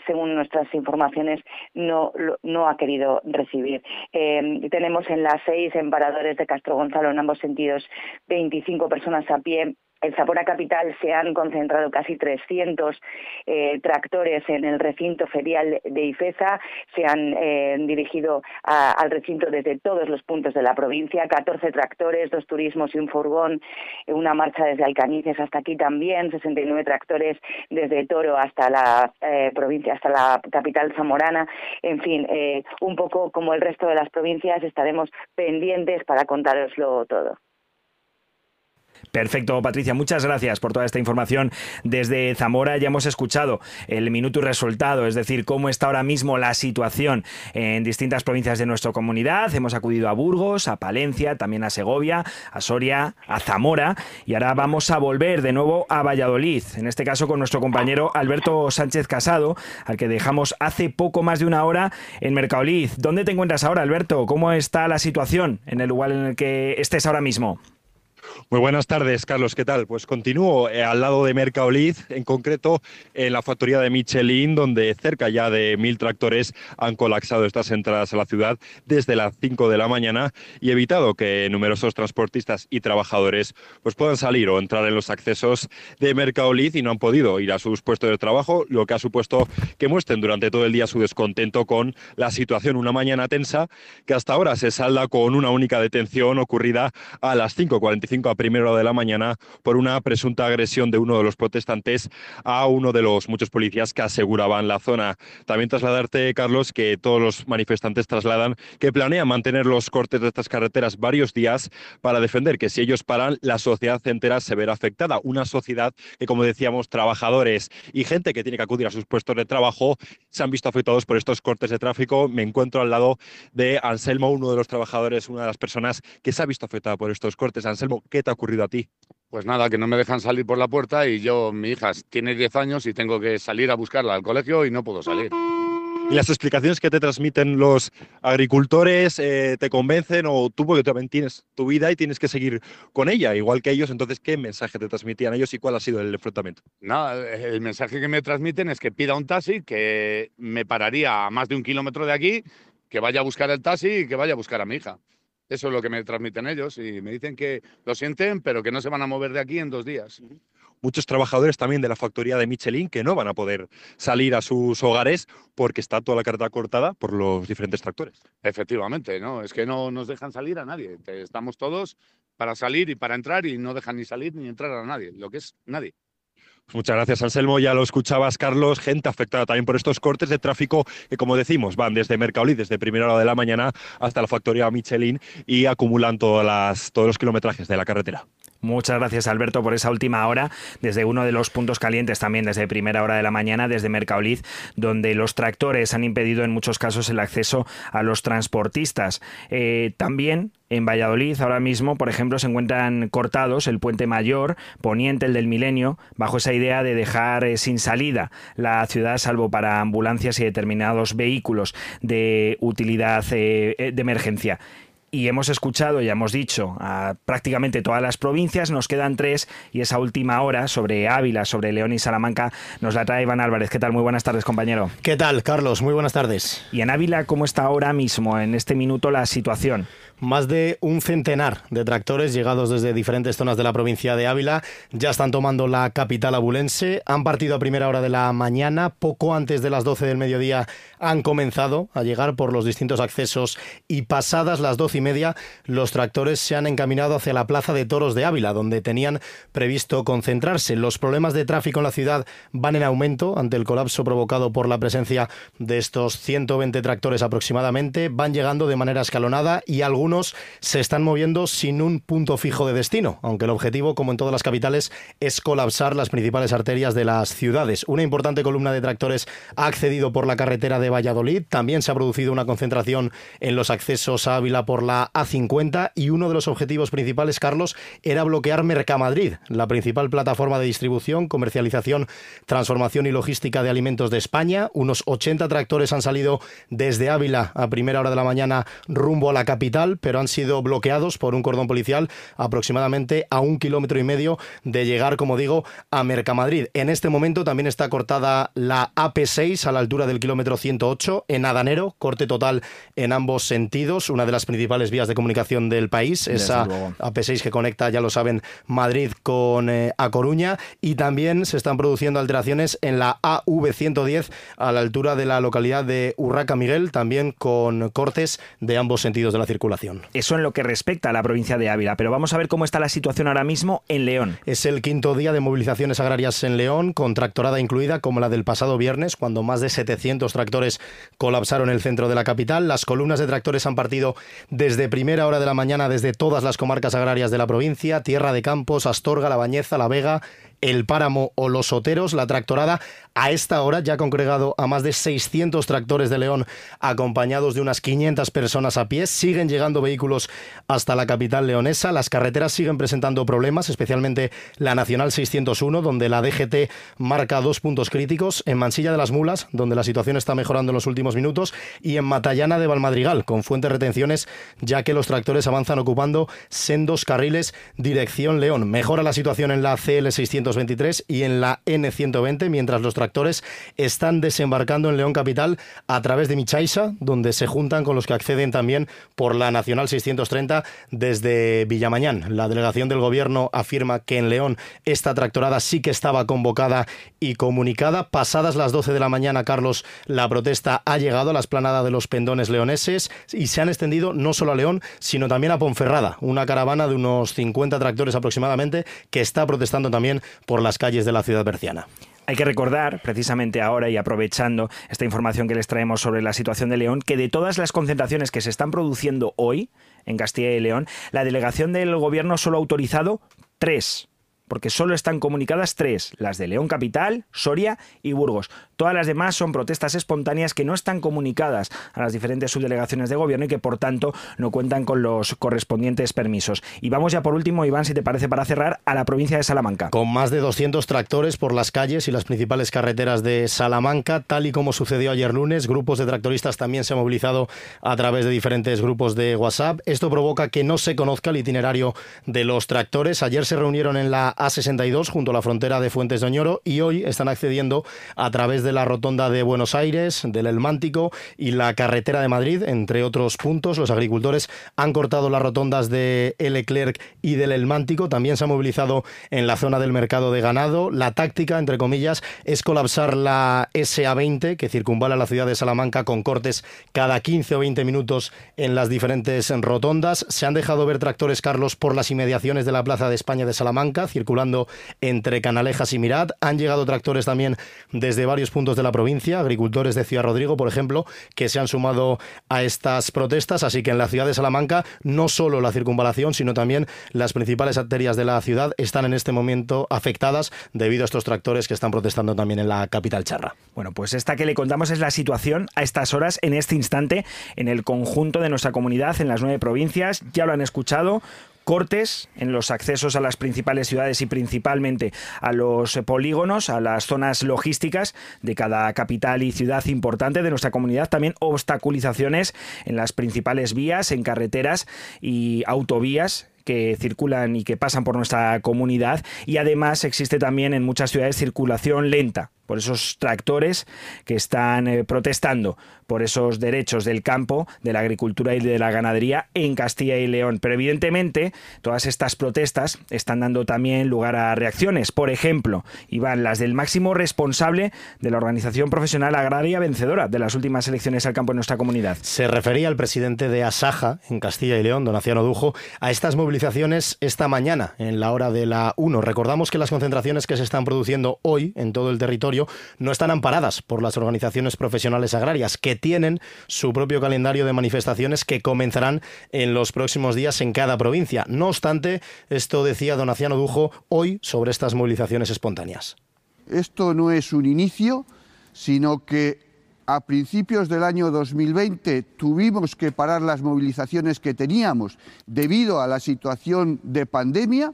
según nuestras informaciones no, no ha querido recibir. Eh, tenemos en las seis emparadores de Castro Gonzalo en ambos sentidos 25 personas a pie en Zamora Capital se han concentrado casi 300 eh, tractores en el recinto ferial de Ifeza. Se han eh, dirigido al recinto desde todos los puntos de la provincia. 14 tractores, dos turismos y un furgón. Una marcha desde Alcañices hasta aquí también. 69 tractores desde Toro hasta la eh, provincia, hasta la capital zamorana. En fin, un poco como el resto de las provincias estaremos pendientes para contároslo todo. Perfecto, Patricia, muchas gracias por toda esta información desde Zamora. Ya hemos escuchado el minuto y resultado, es decir, cómo está ahora mismo la situación en distintas provincias de nuestra comunidad. Hemos acudido a Burgos, a Palencia, también a Segovia, a Soria, a Zamora y ahora vamos a volver de nuevo a Valladolid, en este caso con nuestro compañero Alberto Sánchez Casado, al que dejamos hace poco más de una hora en Mercaolid. ¿Dónde te encuentras ahora, Alberto? ¿Cómo está la situación en el lugar en el que estés ahora mismo? Muy buenas tardes, Carlos. ¿Qué tal? Pues continúo eh, al lado de Mercaolid, en concreto en la factoría de Michelin, donde cerca ya de mil tractores han colapsado estas entradas a la ciudad desde las 5 de la mañana y evitado que numerosos transportistas y trabajadores pues, puedan salir o entrar en los accesos de Mercaolid y no han podido ir a sus puestos de trabajo, lo que ha supuesto que muestren durante todo el día su descontento con la situación. Una mañana tensa que hasta ahora se salda con una única detención ocurrida a las 5.45 a primera hora de la mañana por una presunta agresión de uno de los protestantes a uno de los muchos policías que aseguraban la zona. También trasladarte, Carlos, que todos los manifestantes trasladan que planean mantener los cortes de estas carreteras varios días para defender que si ellos paran, la sociedad entera se verá afectada. Una sociedad que, como decíamos, trabajadores y gente que tiene que acudir a sus puestos de trabajo se han visto afectados por estos cortes de tráfico. Me encuentro al lado de Anselmo, uno de los trabajadores, una de las personas que se ha visto afectada por estos cortes. Anselmo, ¿Qué te ha ocurrido a ti? Pues nada, que no me dejan salir por la puerta y yo, mi hija tiene 10 años y tengo que salir a buscarla al colegio y no puedo salir. ¿Y las explicaciones que te transmiten los agricultores eh, te convencen o tú porque también tienes tu vida y tienes que seguir con ella, igual que ellos? Entonces, ¿qué mensaje te transmitían ellos y cuál ha sido el enfrentamiento? Nada, el mensaje que me transmiten es que pida un taxi, que me pararía a más de un kilómetro de aquí, que vaya a buscar el taxi y que vaya a buscar a mi hija. Eso es lo que me transmiten ellos y me dicen que lo sienten, pero que no se van a mover de aquí en dos días. Muchos trabajadores también de la factoría de Michelin que no van a poder salir a sus hogares porque está toda la carta cortada por los diferentes tractores. Efectivamente, no, es que no nos dejan salir a nadie. Estamos todos para salir y para entrar y no dejan ni salir ni entrar a nadie, lo que es nadie. Muchas gracias, Anselmo. Ya lo escuchabas, Carlos. Gente afectada también por estos cortes de tráfico que, como decimos, van desde Mercaolí, desde primera hora de la mañana hasta la factoría Michelin y acumulan todas las, todos los kilometrajes de la carretera. Muchas gracias Alberto por esa última hora, desde uno de los puntos calientes también, desde primera hora de la mañana, desde Mercaoliz, donde los tractores han impedido en muchos casos el acceso a los transportistas. Eh, también en Valladolid ahora mismo, por ejemplo, se encuentran cortados el puente mayor, poniente el del milenio, bajo esa idea de dejar eh, sin salida la ciudad, salvo para ambulancias y determinados vehículos de utilidad eh, de emergencia y hemos escuchado, ya hemos dicho, a prácticamente todas las provincias, nos quedan tres y esa última hora sobre Ávila, sobre León y Salamanca, nos la trae Iván Álvarez. ¿Qué tal? Muy buenas tardes, compañero. ¿Qué tal, Carlos? Muy buenas tardes. ¿Y en Ávila cómo está ahora mismo, en este minuto, la situación? Más de un centenar de tractores llegados desde diferentes zonas de la provincia de Ávila ya están tomando la capital abulense. Han partido a primera hora de la mañana, poco antes de las 12 del mediodía han comenzado a llegar por los distintos accesos y pasadas las 12 y media los tractores se han encaminado hacia la plaza de toros de Ávila, donde tenían previsto concentrarse. Los problemas de tráfico en la ciudad van en aumento ante el colapso provocado por la presencia de estos 120 tractores aproximadamente. Van llegando de manera escalonada y algunos se están moviendo sin un punto fijo de destino, aunque el objetivo, como en todas las capitales, es colapsar las principales arterias de las ciudades. Una importante columna de tractores ha accedido por la carretera de Valladolid. También se ha producido una concentración en los accesos a Ávila por la A50 y uno de los objetivos principales, Carlos, era bloquear Mercamadrid, la principal plataforma de distribución, comercialización, transformación y logística de alimentos de España. Unos 80 tractores han salido desde Ávila a primera hora de la mañana rumbo a la capital pero han sido bloqueados por un cordón policial aproximadamente a un kilómetro y medio de llegar, como digo, a Mercamadrid. En este momento también está cortada la AP6 a la altura del kilómetro 108 en Adanero, corte total en ambos sentidos, una de las principales vías de comunicación del país, esa AP6 que conecta, ya lo saben, Madrid con eh, A Coruña y también se están produciendo alteraciones en la AV110 a la altura de la localidad de Urraca Miguel, también con cortes de ambos sentidos de la circulación. Eso en lo que respecta a la provincia de Ávila, pero vamos a ver cómo está la situación ahora mismo en León. Es el quinto día de movilizaciones agrarias en León, con tractorada incluida como la del pasado viernes, cuando más de 700 tractores colapsaron el centro de la capital. Las columnas de tractores han partido desde desde primera hora de la mañana desde todas las comarcas agrarias de la provincia, Tierra de Campos, Astorga, La Bañeza, La Vega, el Páramo o Los Oteros. La tractorada a esta hora ya ha congregado a más de 600 tractores de León acompañados de unas 500 personas a pie. Siguen llegando vehículos hasta la capital leonesa. Las carreteras siguen presentando problemas, especialmente la Nacional 601, donde la DGT marca dos puntos críticos. En Mansilla de las Mulas, donde la situación está mejorando en los últimos minutos. Y en Matallana de Valmadrigal, con fuentes retenciones, ya que los tractores avanzan ocupando sendos carriles dirección León. Mejora la situación en la CL 623 y en la N120, mientras los tractores están desembarcando en León Capital a través de Michaisa, donde se juntan con los que acceden también por la Nacional 630 desde Villamañán. La delegación del Gobierno afirma que en León esta tractorada sí que estaba convocada y comunicada. Pasadas las 12 de la mañana, Carlos, la protesta ha llegado a la esplanada de los pendones leoneses y se han extendido no solo a León, sino también a Ponferrada, una caravana de unos 50 tractores aproximadamente que está protestando también por las calles de la ciudad berciana. Hay que recordar, precisamente ahora y aprovechando esta información que les traemos sobre la situación de León, que de todas las concentraciones que se están produciendo hoy en Castilla y León, la delegación del gobierno solo ha autorizado tres porque solo están comunicadas tres, las de León Capital, Soria y Burgos. Todas las demás son protestas espontáneas que no están comunicadas a las diferentes subdelegaciones de gobierno y que por tanto no cuentan con los correspondientes permisos. Y vamos ya por último, Iván, si te parece, para cerrar, a la provincia de Salamanca. Con más de 200 tractores por las calles y las principales carreteras de Salamanca, tal y como sucedió ayer lunes, grupos de tractoristas también se han movilizado a través de diferentes grupos de WhatsApp. Esto provoca que no se conozca el itinerario de los tractores. Ayer se reunieron en la a62 junto a la frontera de Fuentes de Oñoro y hoy están accediendo a través de la rotonda de Buenos Aires, del El Mántico y la carretera de Madrid, entre otros puntos. Los agricultores han cortado las rotondas de El Leclerc y del El Mántico. También se ha movilizado en la zona del mercado de ganado. La táctica, entre comillas, es colapsar la SA20 que circunvala la ciudad de Salamanca con cortes cada 15 o 20 minutos en las diferentes rotondas. Se han dejado ver tractores, Carlos, por las inmediaciones de la Plaza de España de Salamanca, circulando entre Canalejas y Mirat. Han llegado tractores también desde varios puntos de la provincia, agricultores de Ciudad Rodrigo, por ejemplo, que se han sumado a estas protestas. Así que en la ciudad de Salamanca, no solo la circunvalación, sino también las principales arterias de la ciudad están en este momento afectadas debido a estos tractores que están protestando también en la capital charra. Bueno, pues esta que le contamos es la situación a estas horas, en este instante, en el conjunto de nuestra comunidad, en las nueve provincias. Ya lo han escuchado cortes en los accesos a las principales ciudades y principalmente a los polígonos, a las zonas logísticas de cada capital y ciudad importante de nuestra comunidad, también obstaculizaciones en las principales vías, en carreteras y autovías que circulan y que pasan por nuestra comunidad. Y además existe también en muchas ciudades circulación lenta por esos tractores que están eh, protestando por esos derechos del campo, de la agricultura y de la ganadería en Castilla y León. Pero evidentemente todas estas protestas están dando también lugar a reacciones. Por ejemplo, iban las del máximo responsable de la organización profesional agraria vencedora de las últimas elecciones al campo en nuestra comunidad. Se refería el presidente de Asaja en Castilla y León, Donaciano Dujo, a estas movilizaciones esta mañana en la hora de la 1. Recordamos que las concentraciones que se están produciendo hoy en todo el territorio no están amparadas por las organizaciones profesionales agrarias, que tienen su propio calendario de manifestaciones que comenzarán en los próximos días en cada provincia. No obstante, esto decía Donaciano Dujo hoy sobre estas movilizaciones espontáneas. Esto no es un inicio, sino que a principios del año 2020 tuvimos que parar las movilizaciones que teníamos debido a la situación de pandemia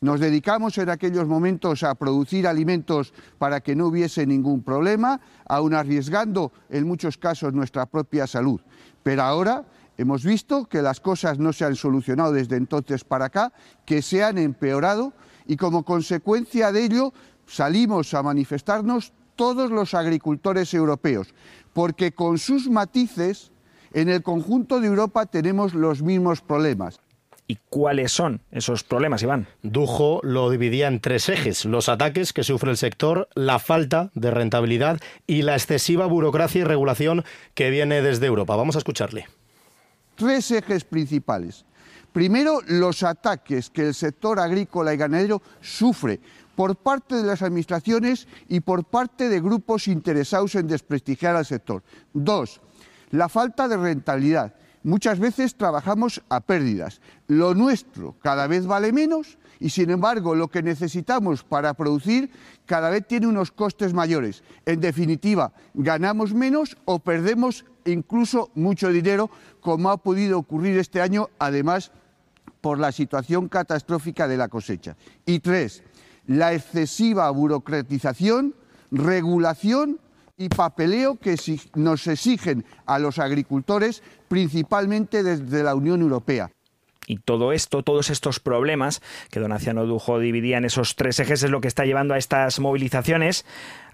nos dedicamos en aquellos momentos a producir alimentos para que no hubiese ningún problema, aun arriesgando en muchos casos nuestra propia salud. Pero ahora hemos visto que las cosas no se han solucionado desde entonces para acá, que se han empeorado y como consecuencia de ello salimos a manifestarnos todos los agricultores europeos, porque con sus matices en el conjunto de Europa tenemos los mismos problemas. ¿Y cuáles son esos problemas, Iván? Dujo lo dividía en tres ejes, los ataques que sufre el sector, la falta de rentabilidad y la excesiva burocracia y regulación que viene desde Europa. Vamos a escucharle. Tres ejes principales. Primero, los ataques que el sector agrícola y ganadero sufre por parte de las administraciones y por parte de grupos interesados en desprestigiar al sector. Dos, la falta de rentabilidad muchas veces trabajamos a pérdidas. Lo nuestro cada vez vale menos y sin embargo lo que necesitamos para producir cada vez tiene unos costes mayores. En definitiva, ganamos menos o perdemos incluso mucho dinero, como ha podido ocurrir este año, además por la situación catastrófica de la cosecha. Y tres, la excesiva burocratización, regulación y papeleo que nos exigen a los agricultores, principalmente desde la Unión Europea. Y todo esto, todos estos problemas que Donaciano Dujo dividía en esos tres ejes es lo que está llevando a estas movilizaciones,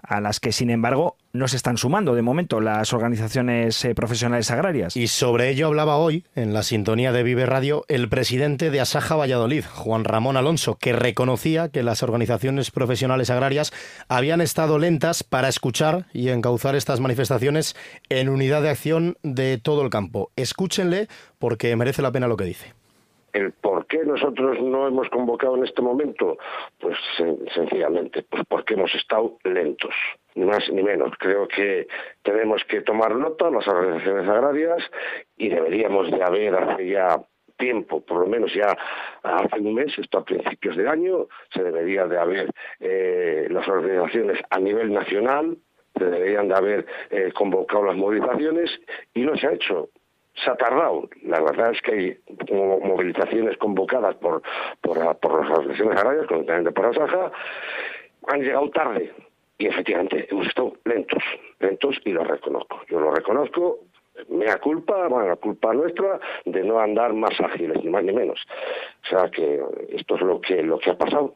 a las que sin embargo no se están sumando de momento las organizaciones eh, profesionales agrarias. Y sobre ello hablaba hoy, en la sintonía de Vive Radio, el presidente de Asaja Valladolid, Juan Ramón Alonso, que reconocía que las organizaciones profesionales agrarias habían estado lentas para escuchar y encauzar estas manifestaciones en unidad de acción de todo el campo. Escúchenle porque merece la pena lo que dice. ¿El por qué nosotros no hemos convocado en este momento? Pues sencillamente, pues porque hemos estado lentos, ni más ni menos. Creo que tenemos que tomar nota las organizaciones agrarias y deberíamos de haber hace ya tiempo, por lo menos ya hace un mes, esto a principios de año, se debería de haber eh, las organizaciones a nivel nacional, se deberían de haber eh, convocado las movilizaciones y no se ha hecho se ha tardado. La verdad es que hay movilizaciones convocadas por, por, por las organizaciones agrarias, concretamente por Asaja, han llegado tarde. Y efectivamente hemos estado lentos, lentos y lo reconozco. Yo lo reconozco, mea culpa, bueno, culpa nuestra de no andar más ágiles, ni más ni menos. O sea que esto es lo que, lo que ha pasado.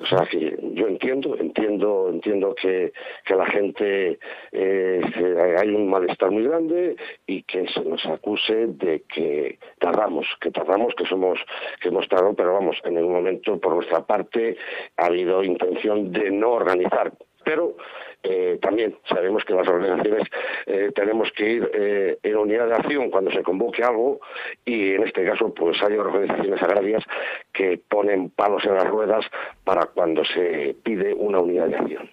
O sea que yo entiendo, entiendo, entiendo que, que la gente eh, hay un malestar muy grande y que se nos acuse de que tardamos, que tardamos, que somos, que hemos tardado, pero vamos, en el momento por nuestra parte ha habido intención de no organizar. Pero eh, también sabemos que las organizaciones eh, tenemos que ir eh, en unidad de acción cuando se convoque algo y en este caso pues hay organizaciones agrarias que ponen palos en las ruedas para cuando se pide una unidad de acción.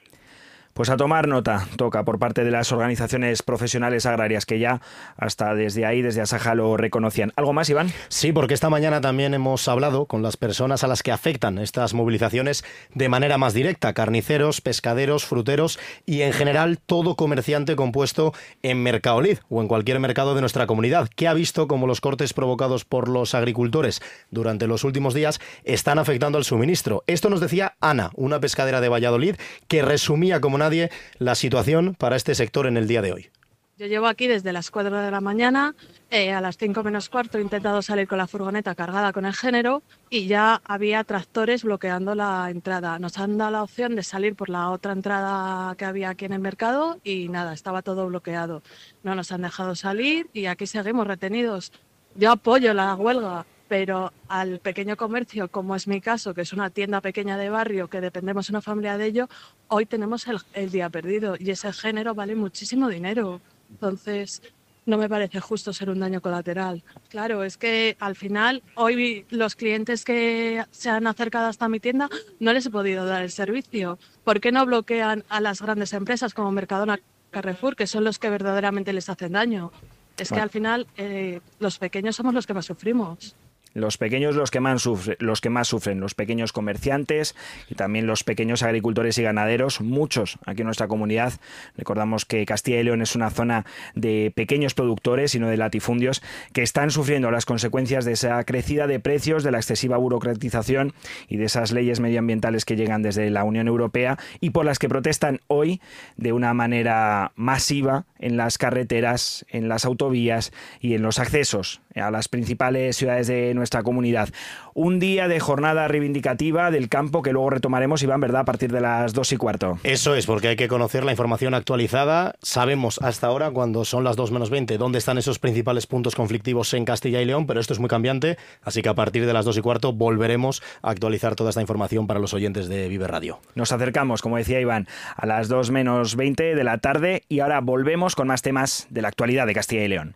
Pues a tomar nota, toca por parte de las organizaciones profesionales agrarias que ya hasta desde ahí, desde Asaja, lo reconocían. ¿Algo más, Iván? Sí, porque esta mañana también hemos hablado con las personas a las que afectan estas movilizaciones de manera más directa, carniceros, pescaderos, fruteros y en general todo comerciante compuesto en Mercadolid o en cualquier mercado de nuestra comunidad, que ha visto como los cortes provocados por los agricultores durante los últimos días están afectando al suministro. Esto nos decía Ana, una pescadera de Valladolid, que resumía como una la situación para este sector en el día de hoy. Yo llevo aquí desde las 4 de la mañana, eh, a las 5 menos cuarto he intentado salir con la furgoneta cargada con el género y ya había tractores bloqueando la entrada. Nos han dado la opción de salir por la otra entrada que había aquí en el mercado y nada, estaba todo bloqueado. No nos han dejado salir y aquí seguimos retenidos. Yo apoyo la huelga, pero al pequeño comercio, como es mi caso, que es una tienda pequeña de barrio, que dependemos una familia de ello, hoy tenemos el, día perdido y ese género vale muchísimo dinero. Entonces, no me parece justo ser un daño colateral. Claro, es que al final, hoy los clientes que se han acercado hasta mi tienda no les he podido dar el servicio. ¿Por qué no bloquean a las grandes empresas como Mercadona, Carrefour, que son los que verdaderamente les hacen daño? Es que al final eh, los pequeños somos los que más sufrimos. Los pequeños los que, más sufren, los que más sufren, los pequeños comerciantes y también los pequeños agricultores y ganaderos, muchos aquí en nuestra comunidad. Recordamos que Castilla y León es una zona de pequeños productores y no de latifundios que están sufriendo las consecuencias de esa crecida de precios, de la excesiva burocratización y de esas leyes medioambientales que llegan desde la Unión Europea y por las que protestan hoy de una manera masiva en las carreteras, en las autovías y en los accesos a las principales ciudades de nuestra comunidad. Un día de jornada reivindicativa del campo que luego retomaremos, Iván, ¿verdad? A partir de las dos y cuarto. Eso es, porque hay que conocer la información actualizada. Sabemos hasta ahora, cuando son las dos menos 20, dónde están esos principales puntos conflictivos en Castilla y León, pero esto es muy cambiante, así que a partir de las dos y cuarto volveremos a actualizar toda esta información para los oyentes de Vive Radio. Nos acercamos, como decía Iván, a las dos menos 20 de la tarde y ahora volvemos con más temas de la actualidad de Castilla y León.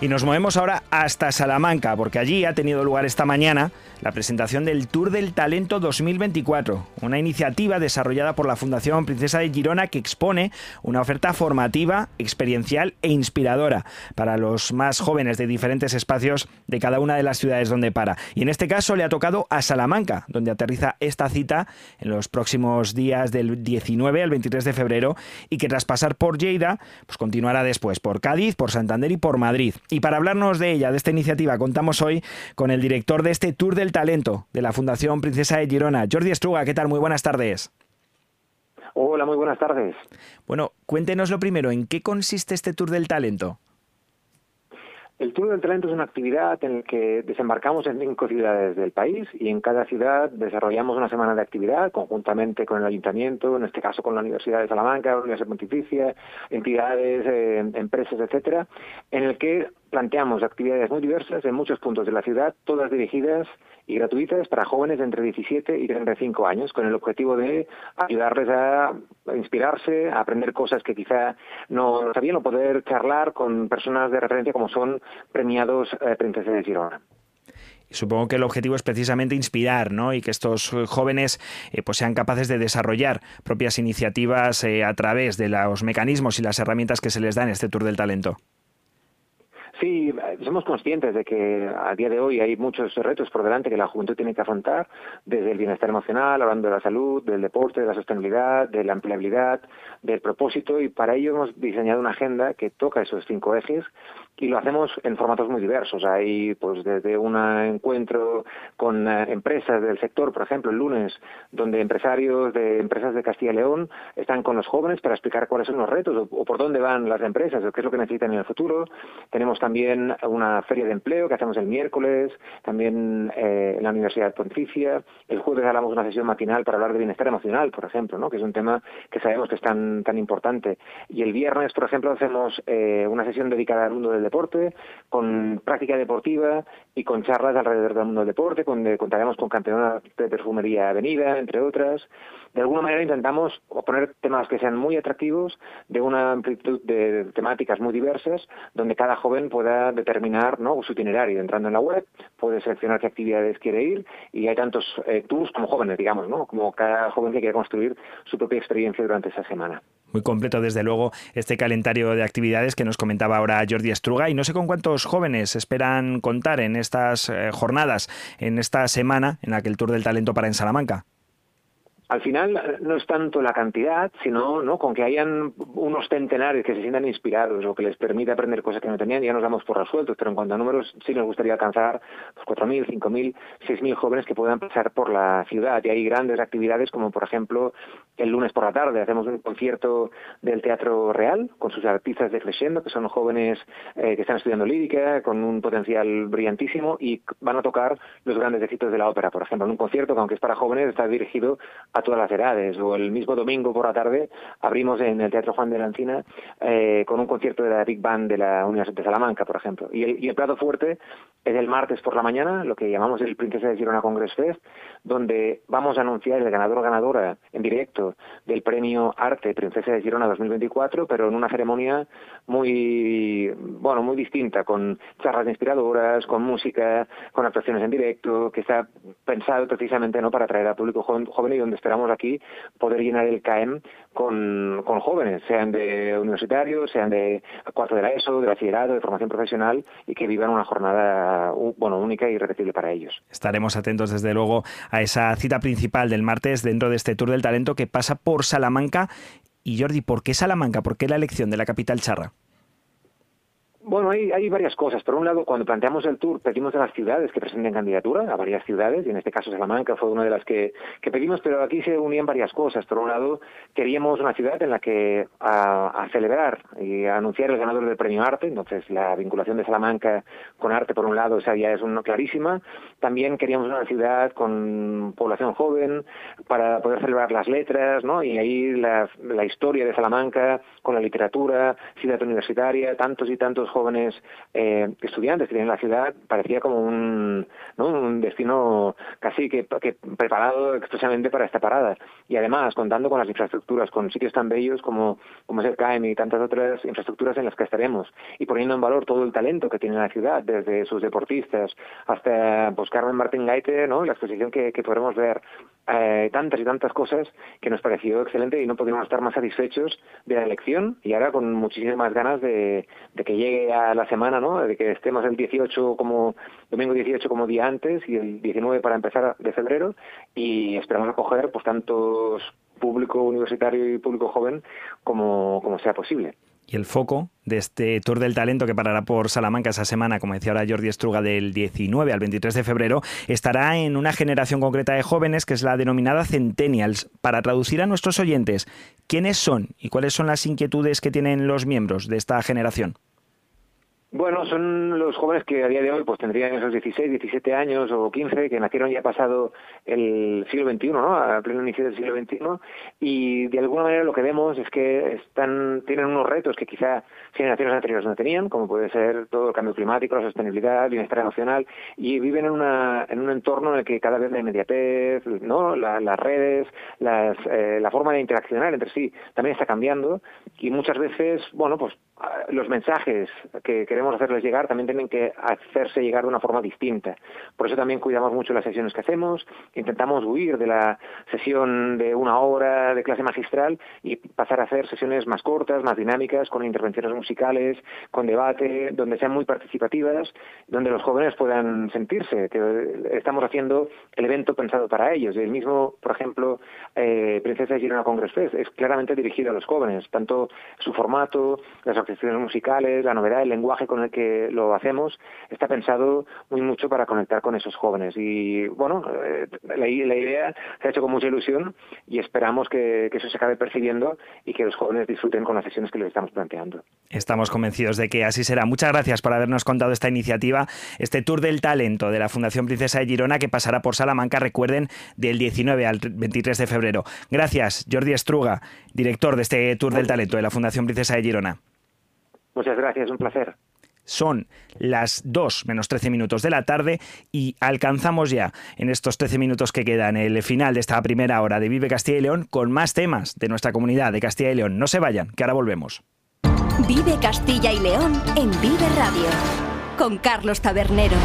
Y nos movemos ahora hasta Salamanca, porque allí ha tenido lugar esta mañana la presentación del Tour del Talento 2024, una iniciativa desarrollada por la Fundación Princesa de Girona que expone una oferta formativa, experiencial e inspiradora para los más jóvenes de diferentes espacios de cada una de las ciudades donde para. Y en este caso le ha tocado a Salamanca, donde aterriza esta cita en los próximos días del 19 al 23 de febrero y que tras pasar por Lleida, pues continuará después por Cádiz, por Santander y por Madrid. Y para hablarnos de ella, de esta iniciativa, contamos hoy con el director de este Tour del Talento de la Fundación Princesa de Girona, Jordi Estruga. ¿Qué tal? Muy buenas tardes. Hola, muy buenas tardes. Bueno, cuéntenos lo primero, ¿en qué consiste este Tour del Talento? El Tour del Talento es una actividad en la que desembarcamos en cinco ciudades del país y en cada ciudad desarrollamos una semana de actividad conjuntamente con el ayuntamiento, en este caso con la Universidad de Salamanca, la Universidad Pontificia, entidades, eh, empresas, etcétera, en el que planteamos actividades muy diversas en muchos puntos de la ciudad, todas dirigidas y gratuitas para jóvenes de entre 17 y 35 años, con el objetivo de ayudarles a inspirarse, a aprender cosas que quizá no sabían o poder charlar con personas de referencia como son premiados eh, Princesas de Girona. Supongo que el objetivo es precisamente inspirar, ¿no? Y que estos jóvenes eh, pues sean capaces de desarrollar propias iniciativas eh, a través de los mecanismos y las herramientas que se les da en este Tour del Talento. Sí, somos conscientes de que a día de hoy hay muchos retos por delante que la juventud tiene que afrontar, desde el bienestar emocional, hablando de la salud, del deporte, de la sostenibilidad, de la empleabilidad, del propósito, y para ello hemos diseñado una agenda que toca esos cinco ejes y lo hacemos en formatos muy diversos. Hay pues desde un encuentro con eh, empresas del sector, por ejemplo, el lunes, donde empresarios de empresas de Castilla y León están con los jóvenes para explicar cuáles son los retos o, por dónde van las empresas o qué es lo que necesitan en el futuro. Tenemos también una feria de empleo que hacemos el miércoles, también eh, en la Universidad Pontificia. El jueves hablamos una sesión matinal para hablar de bienestar emocional, por ejemplo, ¿no? que es un tema que sabemos que es tan, tan importante. Y el viernes, por ejemplo, hacemos eh, una sesión dedicada al mundo del deporte, con práctica deportiva y con charlas alrededor del mundo del deporte, con, contaremos con campeonas de perfumería avenida, entre otras. De alguna manera intentamos poner temas que sean muy atractivos, de una amplitud de temáticas muy diversas, donde cada joven pueda determinar su itinerario. Entrando en la web, puede seleccionar qué actividades quiere ir y hay tantos eh, tours como jóvenes, digamos, ¿no? como cada joven que quiere construir su propia experiencia durante esa semana. Muy completo, desde luego, este calendario de actividades que nos comentaba ahora Jordi Estruga. Y no sé con cuántos jóvenes esperan contar en estas eh, jornadas, en esta semana en la que el Tour del Talento para en Salamanca al final no es tanto la cantidad, sino ¿no? con que hayan unos centenares que se sientan inspirados o que les permita aprender cosas que no tenían, ya nos damos por resueltos, pero en cuanto a números sí nos gustaría alcanzar pues, 4.000, 5.000, 6.000 jóvenes que puedan pasar por la ciudad. Y hay grandes actividades como, por ejemplo, el lunes por la tarde hacemos un concierto del Teatro Real con sus artistas de Crescendo, que son jóvenes eh, que están estudiando lírica, con un potencial brillantísimo y van a tocar los grandes éxitos de la ópera, por ejemplo, en un concierto que aunque es para jóvenes está dirigido a todas las edades. O el mismo domingo por la tarde abrimos en el Teatro Juan de la Encina eh, con un concierto de la Big Band de la Universidad de Salamanca, por ejemplo. Y el, y plato fuerte es el martes por la mañana, lo que llamamos el Princesa de Girona Congress Fest, donde vamos a anunciar el ganador o ganadora en directo del premio Arte Princesa de Girona 2024, pero en una ceremonia muy, bueno, muy distinta, con charlas inspiradoras, con música, con actuaciones en directo, que está pensado precisamente no para atraer al público joven y donde esperamos aquí poder llenar el CAEM con, con jóvenes, sean de universitarios, sean de cuarto de la ESO, de bachillerato, de formación profesional y que vivan una jornada bueno, única y irrepetible para ellos. Estaremos atentos desde luego a esa cita principal del martes dentro de este Tour del Talento que pasa por Salamanca. Y Jordi, ¿por qué Salamanca? ¿Por qué la elección de la capital charra? Bueno, hay, hay varias cosas. Por un lado, cuando planteamos el tour, pedimos a las ciudades que presenten candidatura, a varias ciudades, y en este caso Salamanca fue una de las que, que pedimos, pero aquí se unían varias cosas. Por un lado, queríamos una ciudad en la que a, celebrar y a anunciar el ganador del premio Arte, entonces la vinculación de Salamanca con arte, por un lado, esa ya es una clarísima. También queríamos una ciudad con población joven para poder celebrar las letras, ¿no? Y ahí la, la historia de Salamanca con la literatura, ciudad universitaria, tantos y tantos jóvenes eh, estudiantes que tienen la ciudad, parecía como un, un destino casi que, preparado expresamente para esta parada. Y además, contando con las infraestructuras, con sitios tan bellos como, como es el CAEM y tantas otras infraestructuras en las que estaremos, y poniendo en valor todo el talento que tiene la ciudad, desde sus deportistas hasta pues, Carmen Martín Gaite, ¿no? la exposición que, que podremos ver, eh, tantas y tantas cosas que nos pareció excelente y no podíamos estar más satisfechos de la elección y ahora con muchísimas ganas de, de que llegue a la semana, ¿no? De que estemos el 18 como domingo 18 como día antes y el 19 para empezar de febrero y esperamos acoger pues tantos público universitario y público joven como, como sea posible y el foco de este Tour del Talento que parará por Salamanca esa semana, como decía ahora Jordi Estruga, del 19 al 23 de febrero, estará en una generación concreta de jóvenes que es la denominada Centennials. Para traducir a nuestros oyentes, ¿quiénes son y cuáles son las inquietudes que tienen los miembros de esta generación? Bueno, son los jóvenes que a día de hoy pues tendrían esos 16, 17 años o 15, que nacieron ya pasado el siglo XXI, ¿no? A pleno inicio del siglo XXI, y de alguna manera lo que vemos es que están tienen unos retos que quizá generaciones anteriores no tenían, como puede ser todo el cambio climático, la sostenibilidad, el bienestar emocional, y viven en, una, en un entorno en el que cada vez la inmediatez, ¿no? las redes, las, eh, la forma de interaccionar entre sí también está cambiando, y muchas veces, bueno, pues los mensajes que queremos hacerles llegar también tienen que hacerse llegar de una forma distinta. Por eso también cuidamos mucho las sesiones que hacemos, intentamos huir de la sesión de una hora de clase magistral y pasar a hacer sesiones más cortas, más dinámicas, con intervenciones musicales, con debate, donde sean muy participativas, donde los jóvenes puedan sentirse estamos haciendo el evento pensado para ellos. El mismo, por ejemplo, eh, Princesa Girona Congress Fest es claramente dirigido a los jóvenes, tanto su formato, las secciones musicales, la novedad, el lenguaje con el que lo hacemos, está pensado muy mucho para conectar con esos jóvenes. Y bueno, eh, la, idea se ha hecho con mucha ilusión y esperamos que, eso se acabe percibiendo y que los jóvenes disfruten con las sesiones que les estamos planteando. Estamos convencidos de que así será. Muchas gracias por habernos contado esta iniciativa, este Tour del Talento de la Fundación Princesa de Girona que pasará por Salamanca, recuerden, del 19 al 23 de febrero. Gracias, Jordi Estruga, director de este Tour del Talento de la Fundación Princesa de Girona. Muchas gracias, un placer. Son las 2 menos 13 minutos de la tarde y alcanzamos ya en estos 13 minutos que quedan el final de esta primera hora de Vive Castilla y León con más temas de nuestra comunidad de Castilla y León. No se vayan, que ahora volvemos. Vive Castilla y León en Vive Radio con Carlos Tabernero.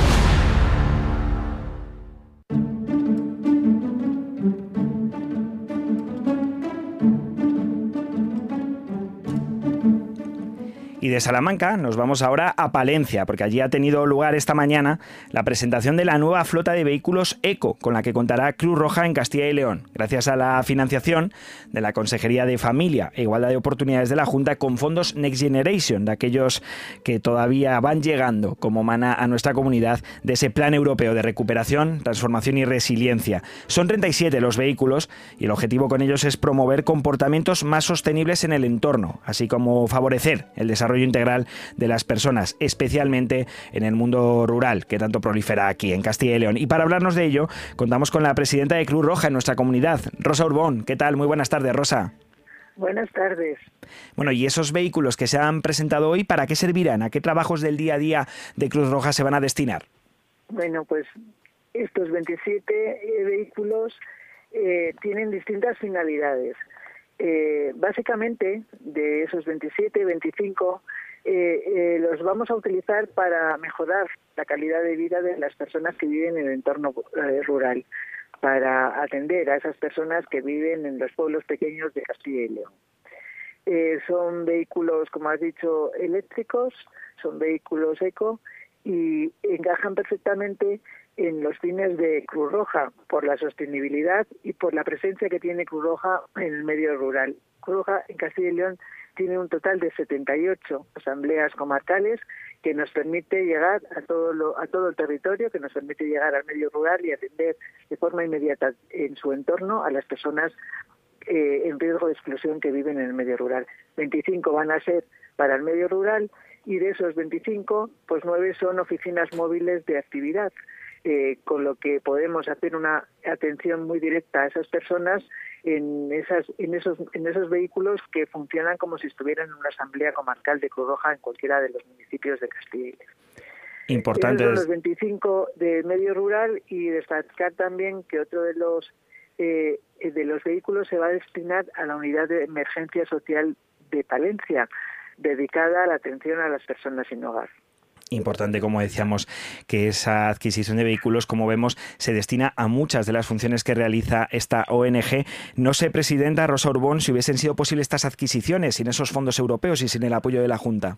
De Salamanca nos vamos ahora a Palencia, porque allí ha tenido lugar esta mañana la presentación de la nueva flota de vehículos ECO, con la que contará Cruz Roja en Castilla y León, gracias a la financiación de la Consejería de Familia e Igualdad de Oportunidades de la Junta con fondos Next Generation, de aquellos que todavía van llegando como mana a nuestra comunidad de ese Plan Europeo de Recuperación, Transformación y Resiliencia. Son 37 los vehículos y el objetivo con ellos es promover comportamientos más sostenibles en el entorno, así como favorecer el desarrollo integral de las personas, especialmente en el mundo rural, que tanto prolifera aquí en Castilla y León. Y para hablarnos de ello, contamos con la presidenta de Cruz Roja en nuestra comunidad, Rosa Urbón. ¿Qué tal? Muy buenas tardes, Rosa. Buenas tardes. Bueno, ¿y esos vehículos que se han presentado hoy, para qué servirán? ¿A qué trabajos del día a día de Cruz Roja se van a destinar? Bueno, pues estos 27 eh, vehículos eh, tienen distintas finalidades. Eh, básicamente, de esos 27, 25, eh, eh, los vamos a utilizar para mejorar la calidad de vida de las personas que viven en el entorno eh, rural, para atender a esas personas que viven en los pueblos pequeños de Castilla y León. son vehículos, como has dicho, eléctricos, son vehículos eco y encajan perfectamente en los fines de Cruz Roja por la sostenibilidad y por la presencia que tiene Cruz Roja en el medio rural. Cruz Roja en Castilla y León tiene un total de 78 asambleas comarcales que nos permite llegar a todo, a todo el territorio, que nos permite llegar al medio rural y atender de forma inmediata en su entorno a las personas eh, en riesgo de exclusión que viven en el medio rural. 25 van a ser para el medio rural y de esos 25, pues 9 son oficinas móviles de actividad. Eh, con lo que podemos hacer una atención muy directa a esas personas en, esas, en, esos, en esos vehículos que funcionan como si estuvieran en una asamblea comarcal de Cruz Roja en cualquiera de los municipios de Castilla y León. Importante. los 25 de medio rural y destacar también que otro de los eh, de los vehículos se va a destinar a la unidad de emergencia social de Palencia, dedicada a la atención a las personas sin hogar importante, como decíamos, que esa adquisición de vehículos, como vemos, se destina a muchas de las funciones que realiza esta ONG. No sé, Presidenta Rosa Urbón, si hubiesen sido posibles estas adquisiciones sin esos fondos europeos y sin el apoyo de la Junta.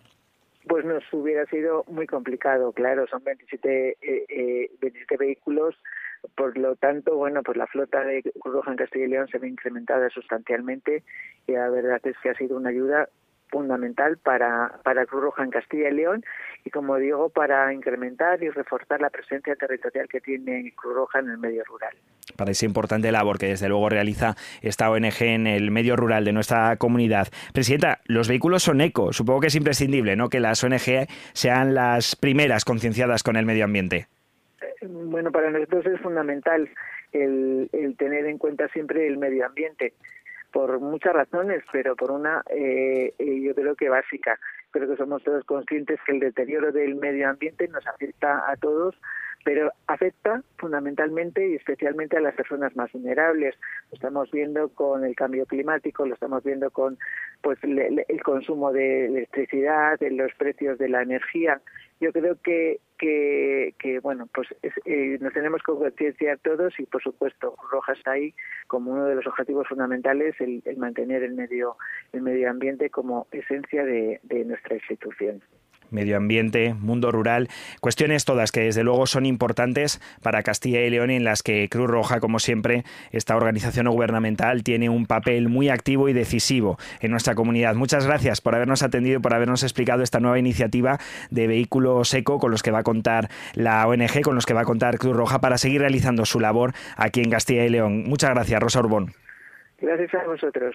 Pues nos hubiera sido muy complicado, claro, son 27, eh, 27 eh, vehículos por lo tanto, bueno, pues la flota de Cruz Roja en Castilla y León se ve incrementada sustancialmente y la verdad es que ha sido una ayuda fundamental para, para Cruz Roja en Castilla y León y, como digo, para incrementar y reforzar la presencia territorial que tiene Cruz Roja en el medio rural. Para esa importante labor que desde luego realiza esta ONG en el medio rural de nuestra comunidad. Presidenta, los vehículos son eco. Supongo que es imprescindible ¿no? que las ONG sean las primeras concienciadas con el medio ambiente. Bueno, para nosotros es fundamental el, el tener en cuenta siempre el medio ambiente por muchas razones, pero por una eh, eh, yo creo que básica. Creo que somos todos conscientes que el deterioro del medio ambiente nos afecta a todos, pero afecta fundamentalmente y especialmente a las personas más vulnerables. Lo estamos viendo con el cambio climático, lo estamos viendo con pues el consumo de electricidad, los precios de la energía yo creo que, que, que bueno, pues eh, nos tenemos que concienciar todos y, por supuesto, Roja está ahí como uno de los objetivos fundamentales el, mantener el medio, el medio ambiente como esencia de nuestra institución medio ambiente, mundo rural, cuestiones todas que desde luego son importantes para Castilla y León en las que Cruz Roja, como siempre, esta organización gubernamental tiene un papel muy activo y decisivo en nuestra comunidad. Muchas gracias por habernos atendido y por habernos explicado esta nueva iniciativa de vehículos eco con los que va a contar la ONG, con los que va a contar Cruz Roja para seguir realizando su labor aquí en Castilla y León. Muchas gracias, Rosa Urbón. Gracias a vosotros.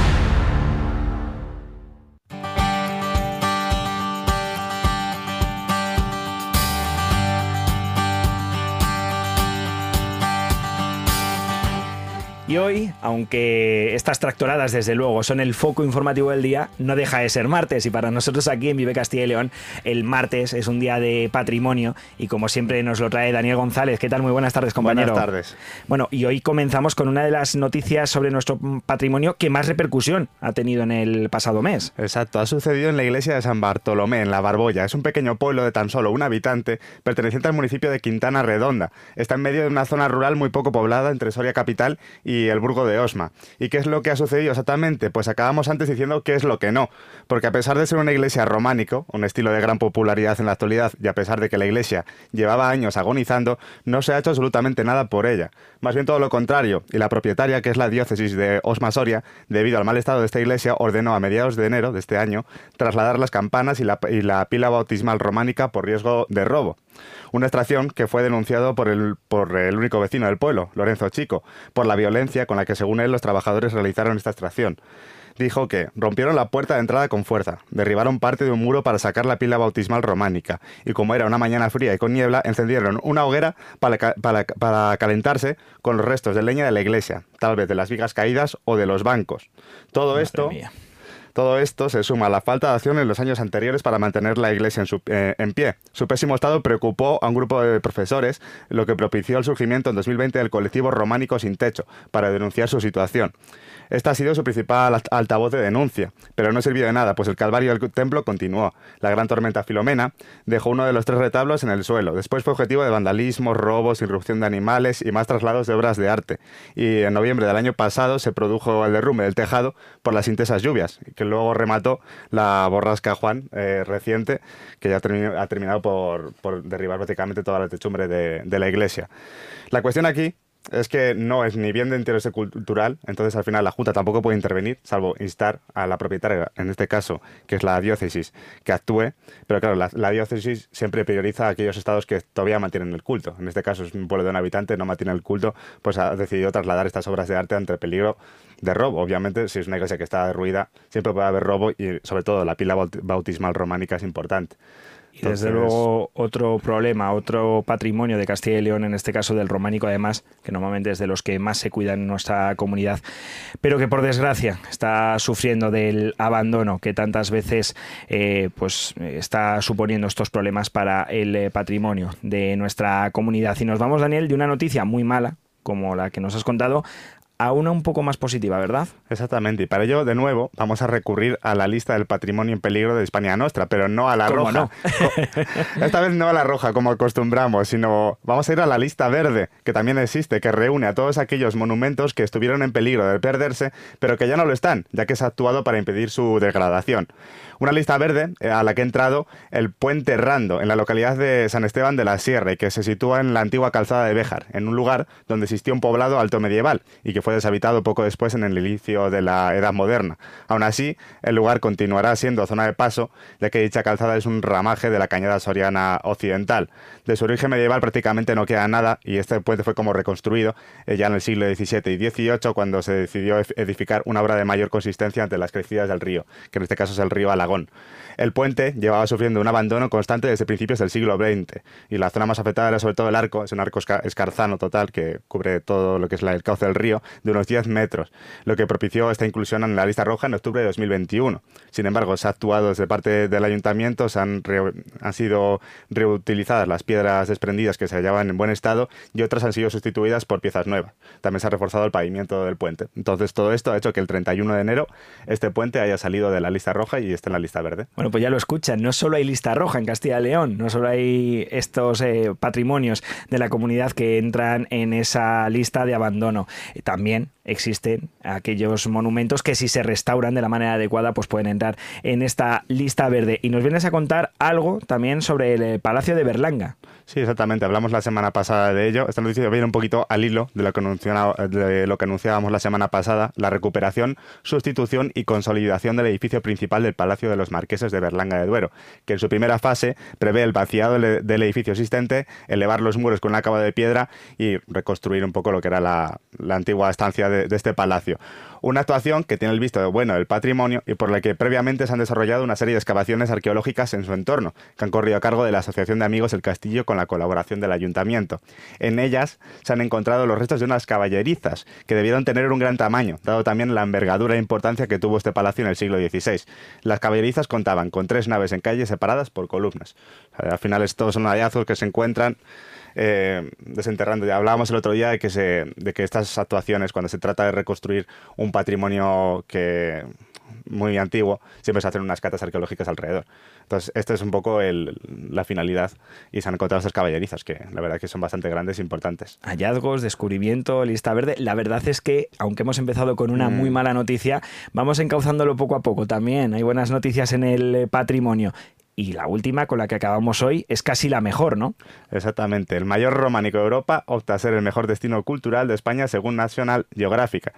Y hoy, aunque estas tractoradas desde luego son el foco informativo del día, no deja de ser martes y para nosotros aquí en Vive Castilla y León el martes es un día de patrimonio y como siempre nos lo trae Daniel González. ¿Qué tal? Muy buenas tardes, compañero. Buenas tardes. Bueno, y hoy comenzamos con una de las noticias sobre nuestro patrimonio que más repercusión ha tenido en el pasado mes. Exacto, ha sucedido en la iglesia de San Bartolomé, en La Barbolla. Es un pequeño pueblo de tan solo un habitante perteneciente al municipio de Quintana Redonda. Está en medio de una zona rural muy poco poblada entre Soria Capital y el Burgo de Osma. ¿Y qué es lo que ha sucedido exactamente? Pues acabamos antes diciendo qué es lo que no, porque a pesar de ser una iglesia románico, un estilo de gran popularidad en la actualidad, y a pesar de que la iglesia llevaba años agonizando, no se ha hecho absolutamente nada por ella. Más bien todo lo contrario, y la propietaria, que es la diócesis de Osma Soria, debido al mal estado de esta iglesia, ordenó a mediados de enero de este año trasladar las campanas y la, y la pila bautismal románica por riesgo de robo. Una extracción que fue denunciado por el, por el único vecino del pueblo, Lorenzo Chico, por la violencia con la que según él los trabajadores realizaron esta extracción. Dijo que rompieron la puerta de entrada con fuerza, derribaron parte de un muro para sacar la pila bautismal románica, y como era una mañana fría y con niebla, encendieron una hoguera para, para calentarse con los restos de leña de la iglesia, tal vez de las vigas caídas o de los bancos. Todo esto Todo esto se suma a la falta de acción en los años anteriores para mantener la iglesia en, eh, en, pie. Su pésimo estado preocupó a un grupo de profesores, lo que propició el surgimiento en 2020 del colectivo Románico Sin Techo, para denunciar su situación. Esta ha sido su principal altavoz de denuncia, pero no sirvió de nada, pues el calvario del templo continuó. La gran tormenta Filomena dejó uno de los tres retablos en el suelo. Después fue objetivo de vandalismo, robos, irrupción de animales y más traslados de obras de arte. Y en noviembre del año pasado se produjo el derrumbe del tejado por las intensas lluvias, que luego remató la borrasca Juan eh, reciente, que ya ha terminado por, derribar prácticamente toda la techumbre de la iglesia. La cuestión aquí es que no es ni bien de interés cultural, entonces al final la Junta tampoco puede intervenir, salvo instar a la propietaria, en este caso, que es la diócesis, que actúe, pero claro, la, diócesis siempre prioriza a aquellos estados que todavía mantienen el culto. En este caso es un pueblo de un habitante, no mantiene el culto, pues ha decidido trasladar estas obras de arte ante el peligro de robo. Obviamente, si es una iglesia que está derruida, siempre puede haber robo y sobre todo la pila bautismal románica es importante. Y desde luego otro problema, otro patrimonio de Castilla y León, en este caso del románico además, que normalmente es de los que más se cuidan en nuestra comunidad, pero que por desgracia está sufriendo del abandono que tantas veces eh, pues está suponiendo estos problemas para el eh, patrimonio de nuestra comunidad. Y nos vamos, Daniel, de una noticia muy mala, como la que nos has contado, a una un poco más positiva, ¿verdad? Exactamente, y para ello, de nuevo, vamos a recurrir a la lista del patrimonio en peligro de España Nostra, pero no a la roja. No? Esta vez no a la roja, como acostumbramos, sino vamos a ir a la lista verde, que también existe, que reúne a todos aquellos monumentos que estuvieron en peligro de perderse, pero que ya no lo están, ya que se ha actuado para impedir su degradación. Una lista verde eh, a la que ha entrado el Puente Rando, en la localidad de San Esteban de la Sierra, y que se sitúa en la antigua calzada de Béjar, en un lugar donde existió un poblado alto medieval y que fue deshabitado poco después en el inicio de la Edad Moderna. Aún así, el lugar continuará siendo zona de paso, ya que dicha calzada es un ramaje de la cañada soriana occidental. De su origen medieval prácticamente no queda nada y este puente fue como reconstruido eh, ya en el siglo XVII y XVIII cuando se decidió edificar una obra de mayor consistencia ante las crecidas del río, que en este caso es el río Alagón el puente llevaba sufriendo un abandono constante desde principios del siglo XX y la zona más afectada era sobre todo el arco, es un arco escarzano total que cubre todo lo que es el cauce del río de unos 10 metros, lo que propició esta inclusión en la lista roja en octubre de 2021. Sin embargo, se ha actuado desde parte del ayuntamiento, se han, han sido reutilizadas las piedras desprendidas que se hallaban en buen estado y otras han sido sustituidas por piezas nuevas. También se ha reforzado el pavimento del puente. Entonces, todo esto ha hecho que el 31 de enero este puente haya salido de la lista roja y esté en la lista verde. Bueno, pues ya lo escuchan, no solo hay lista roja en Castilla y León, no solo hay estos eh, patrimonios de la comunidad que entran en esa lista de abandono, eh, también existen aquellos monumentos que si se restauran de la manera adecuada pues pueden entrar en esta lista verde. Y nos vienes a contar algo también sobre el eh, Palacio de Berlanga. Sí, exactamente. Hablamos la semana pasada de ello. Esta noticia viene un poquito al hilo de lo, que de lo que anunciábamos la semana pasada, la recuperación, sustitución y consolidación del edificio principal del Palacio de los Marqueses de Berlanga de Duero, que en su primera fase prevé el vaciado del edificio existente, elevar los muros con una cava de piedra y reconstruir un poco lo que era la, antigua estancia de este palacio. Una actuación que tiene el visto bueno del patrimonio y por la que previamente se han desarrollado una serie de excavaciones arqueológicas en su entorno, que han corrido a cargo de la Asociación de Amigos del Castillo con la colaboración del Ayuntamiento. En ellas se han encontrado los restos de unas caballerizas, que debieron tener un gran tamaño, dado también la envergadura e importancia que tuvo este palacio en el siglo XVI. Las caballerizas contaban con tres naves en calles separadas por columnas. al final estos son hallazgos que se encuentran eh, desenterrando. Ya hablábamos el otro día de que, se, de que estas actuaciones, cuando se trata de reconstruir un patrimonio que muy antiguo, siempre se hacen unas catas arqueológicas alrededor. Entonces, esta es un poco la finalidad y se han encontrado estas caballerizas que la verdad que son bastante grandes e importantes. Hallazgos, descubrimiento, lista verde. La verdad es que, aunque hemos empezado con una muy mm. mala noticia, vamos encauzándolo poco a poco también. Hay buenas noticias en el patrimonio y la última con la que acabamos hoy es casi la mejor, ¿no? Exactamente. El mayor románico de Europa opta a ser el mejor destino cultural de España según National Geographic.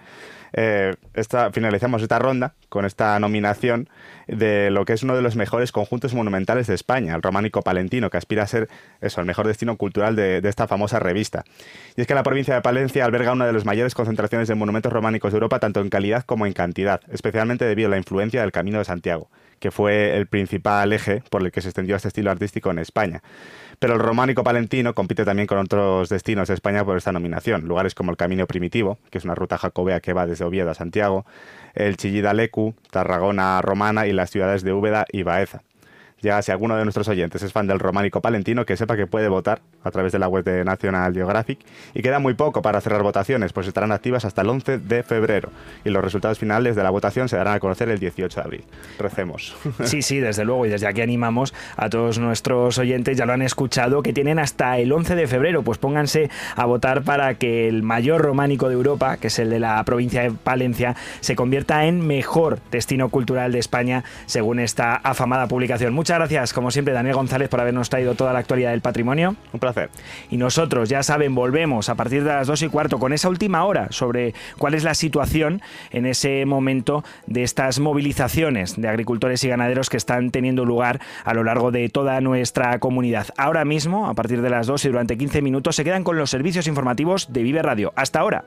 Eh, esta, finalizamos esta ronda con esta nominación de lo que es uno de los mejores conjuntos monumentales de España, el románico palentino, que aspira a ser eso, el mejor destino cultural de, esta famosa revista. Y es que la provincia de Palencia alberga una de las mayores concentraciones de monumentos románicos de Europa, tanto en calidad como en cantidad, especialmente debido a la influencia del Camino de Santiago que fue el principal eje por el que se extendió este estilo artístico en España. Pero el románico palentino compite también con otros destinos de España por esta nominación, lugares como el Camino Primitivo, que es una ruta jacobea que va desde Oviedo a Santiago, el Chillida Lecu, Tarragona Romana y las ciudades de Úbeda y Baeza. Ya si alguno de nuestros oyentes es fan del románico palentino, que sepa que puede votar a través de la web de National Geographic. Y queda muy poco para cerrar votaciones, pues estarán activas hasta el 11 de febrero. Y los resultados finales de la votación se darán a conocer el 18 de abril. Recemos. Sí, sí, desde luego. Y desde aquí animamos a todos nuestros oyentes, ya lo han escuchado, que tienen hasta el 11 de febrero. Pues pónganse a votar para que el mayor románico de Europa, que es el de la provincia de Palencia, se convierta en mejor destino cultural de España, según esta afamada publicación. Muchas gracias, como siempre, Daniel González, por habernos traído toda la actualidad del patrimonio. Un placer. Y nosotros, ya saben, volvemos a partir de las 2 y cuarto con esa última hora sobre cuál es la situación en ese momento de estas movilizaciones de agricultores y ganaderos que están teniendo lugar a lo largo de toda nuestra comunidad. Ahora mismo, a partir de las 2 y durante 15 minutos, se quedan con los servicios informativos de Vive Radio. Hasta ahora.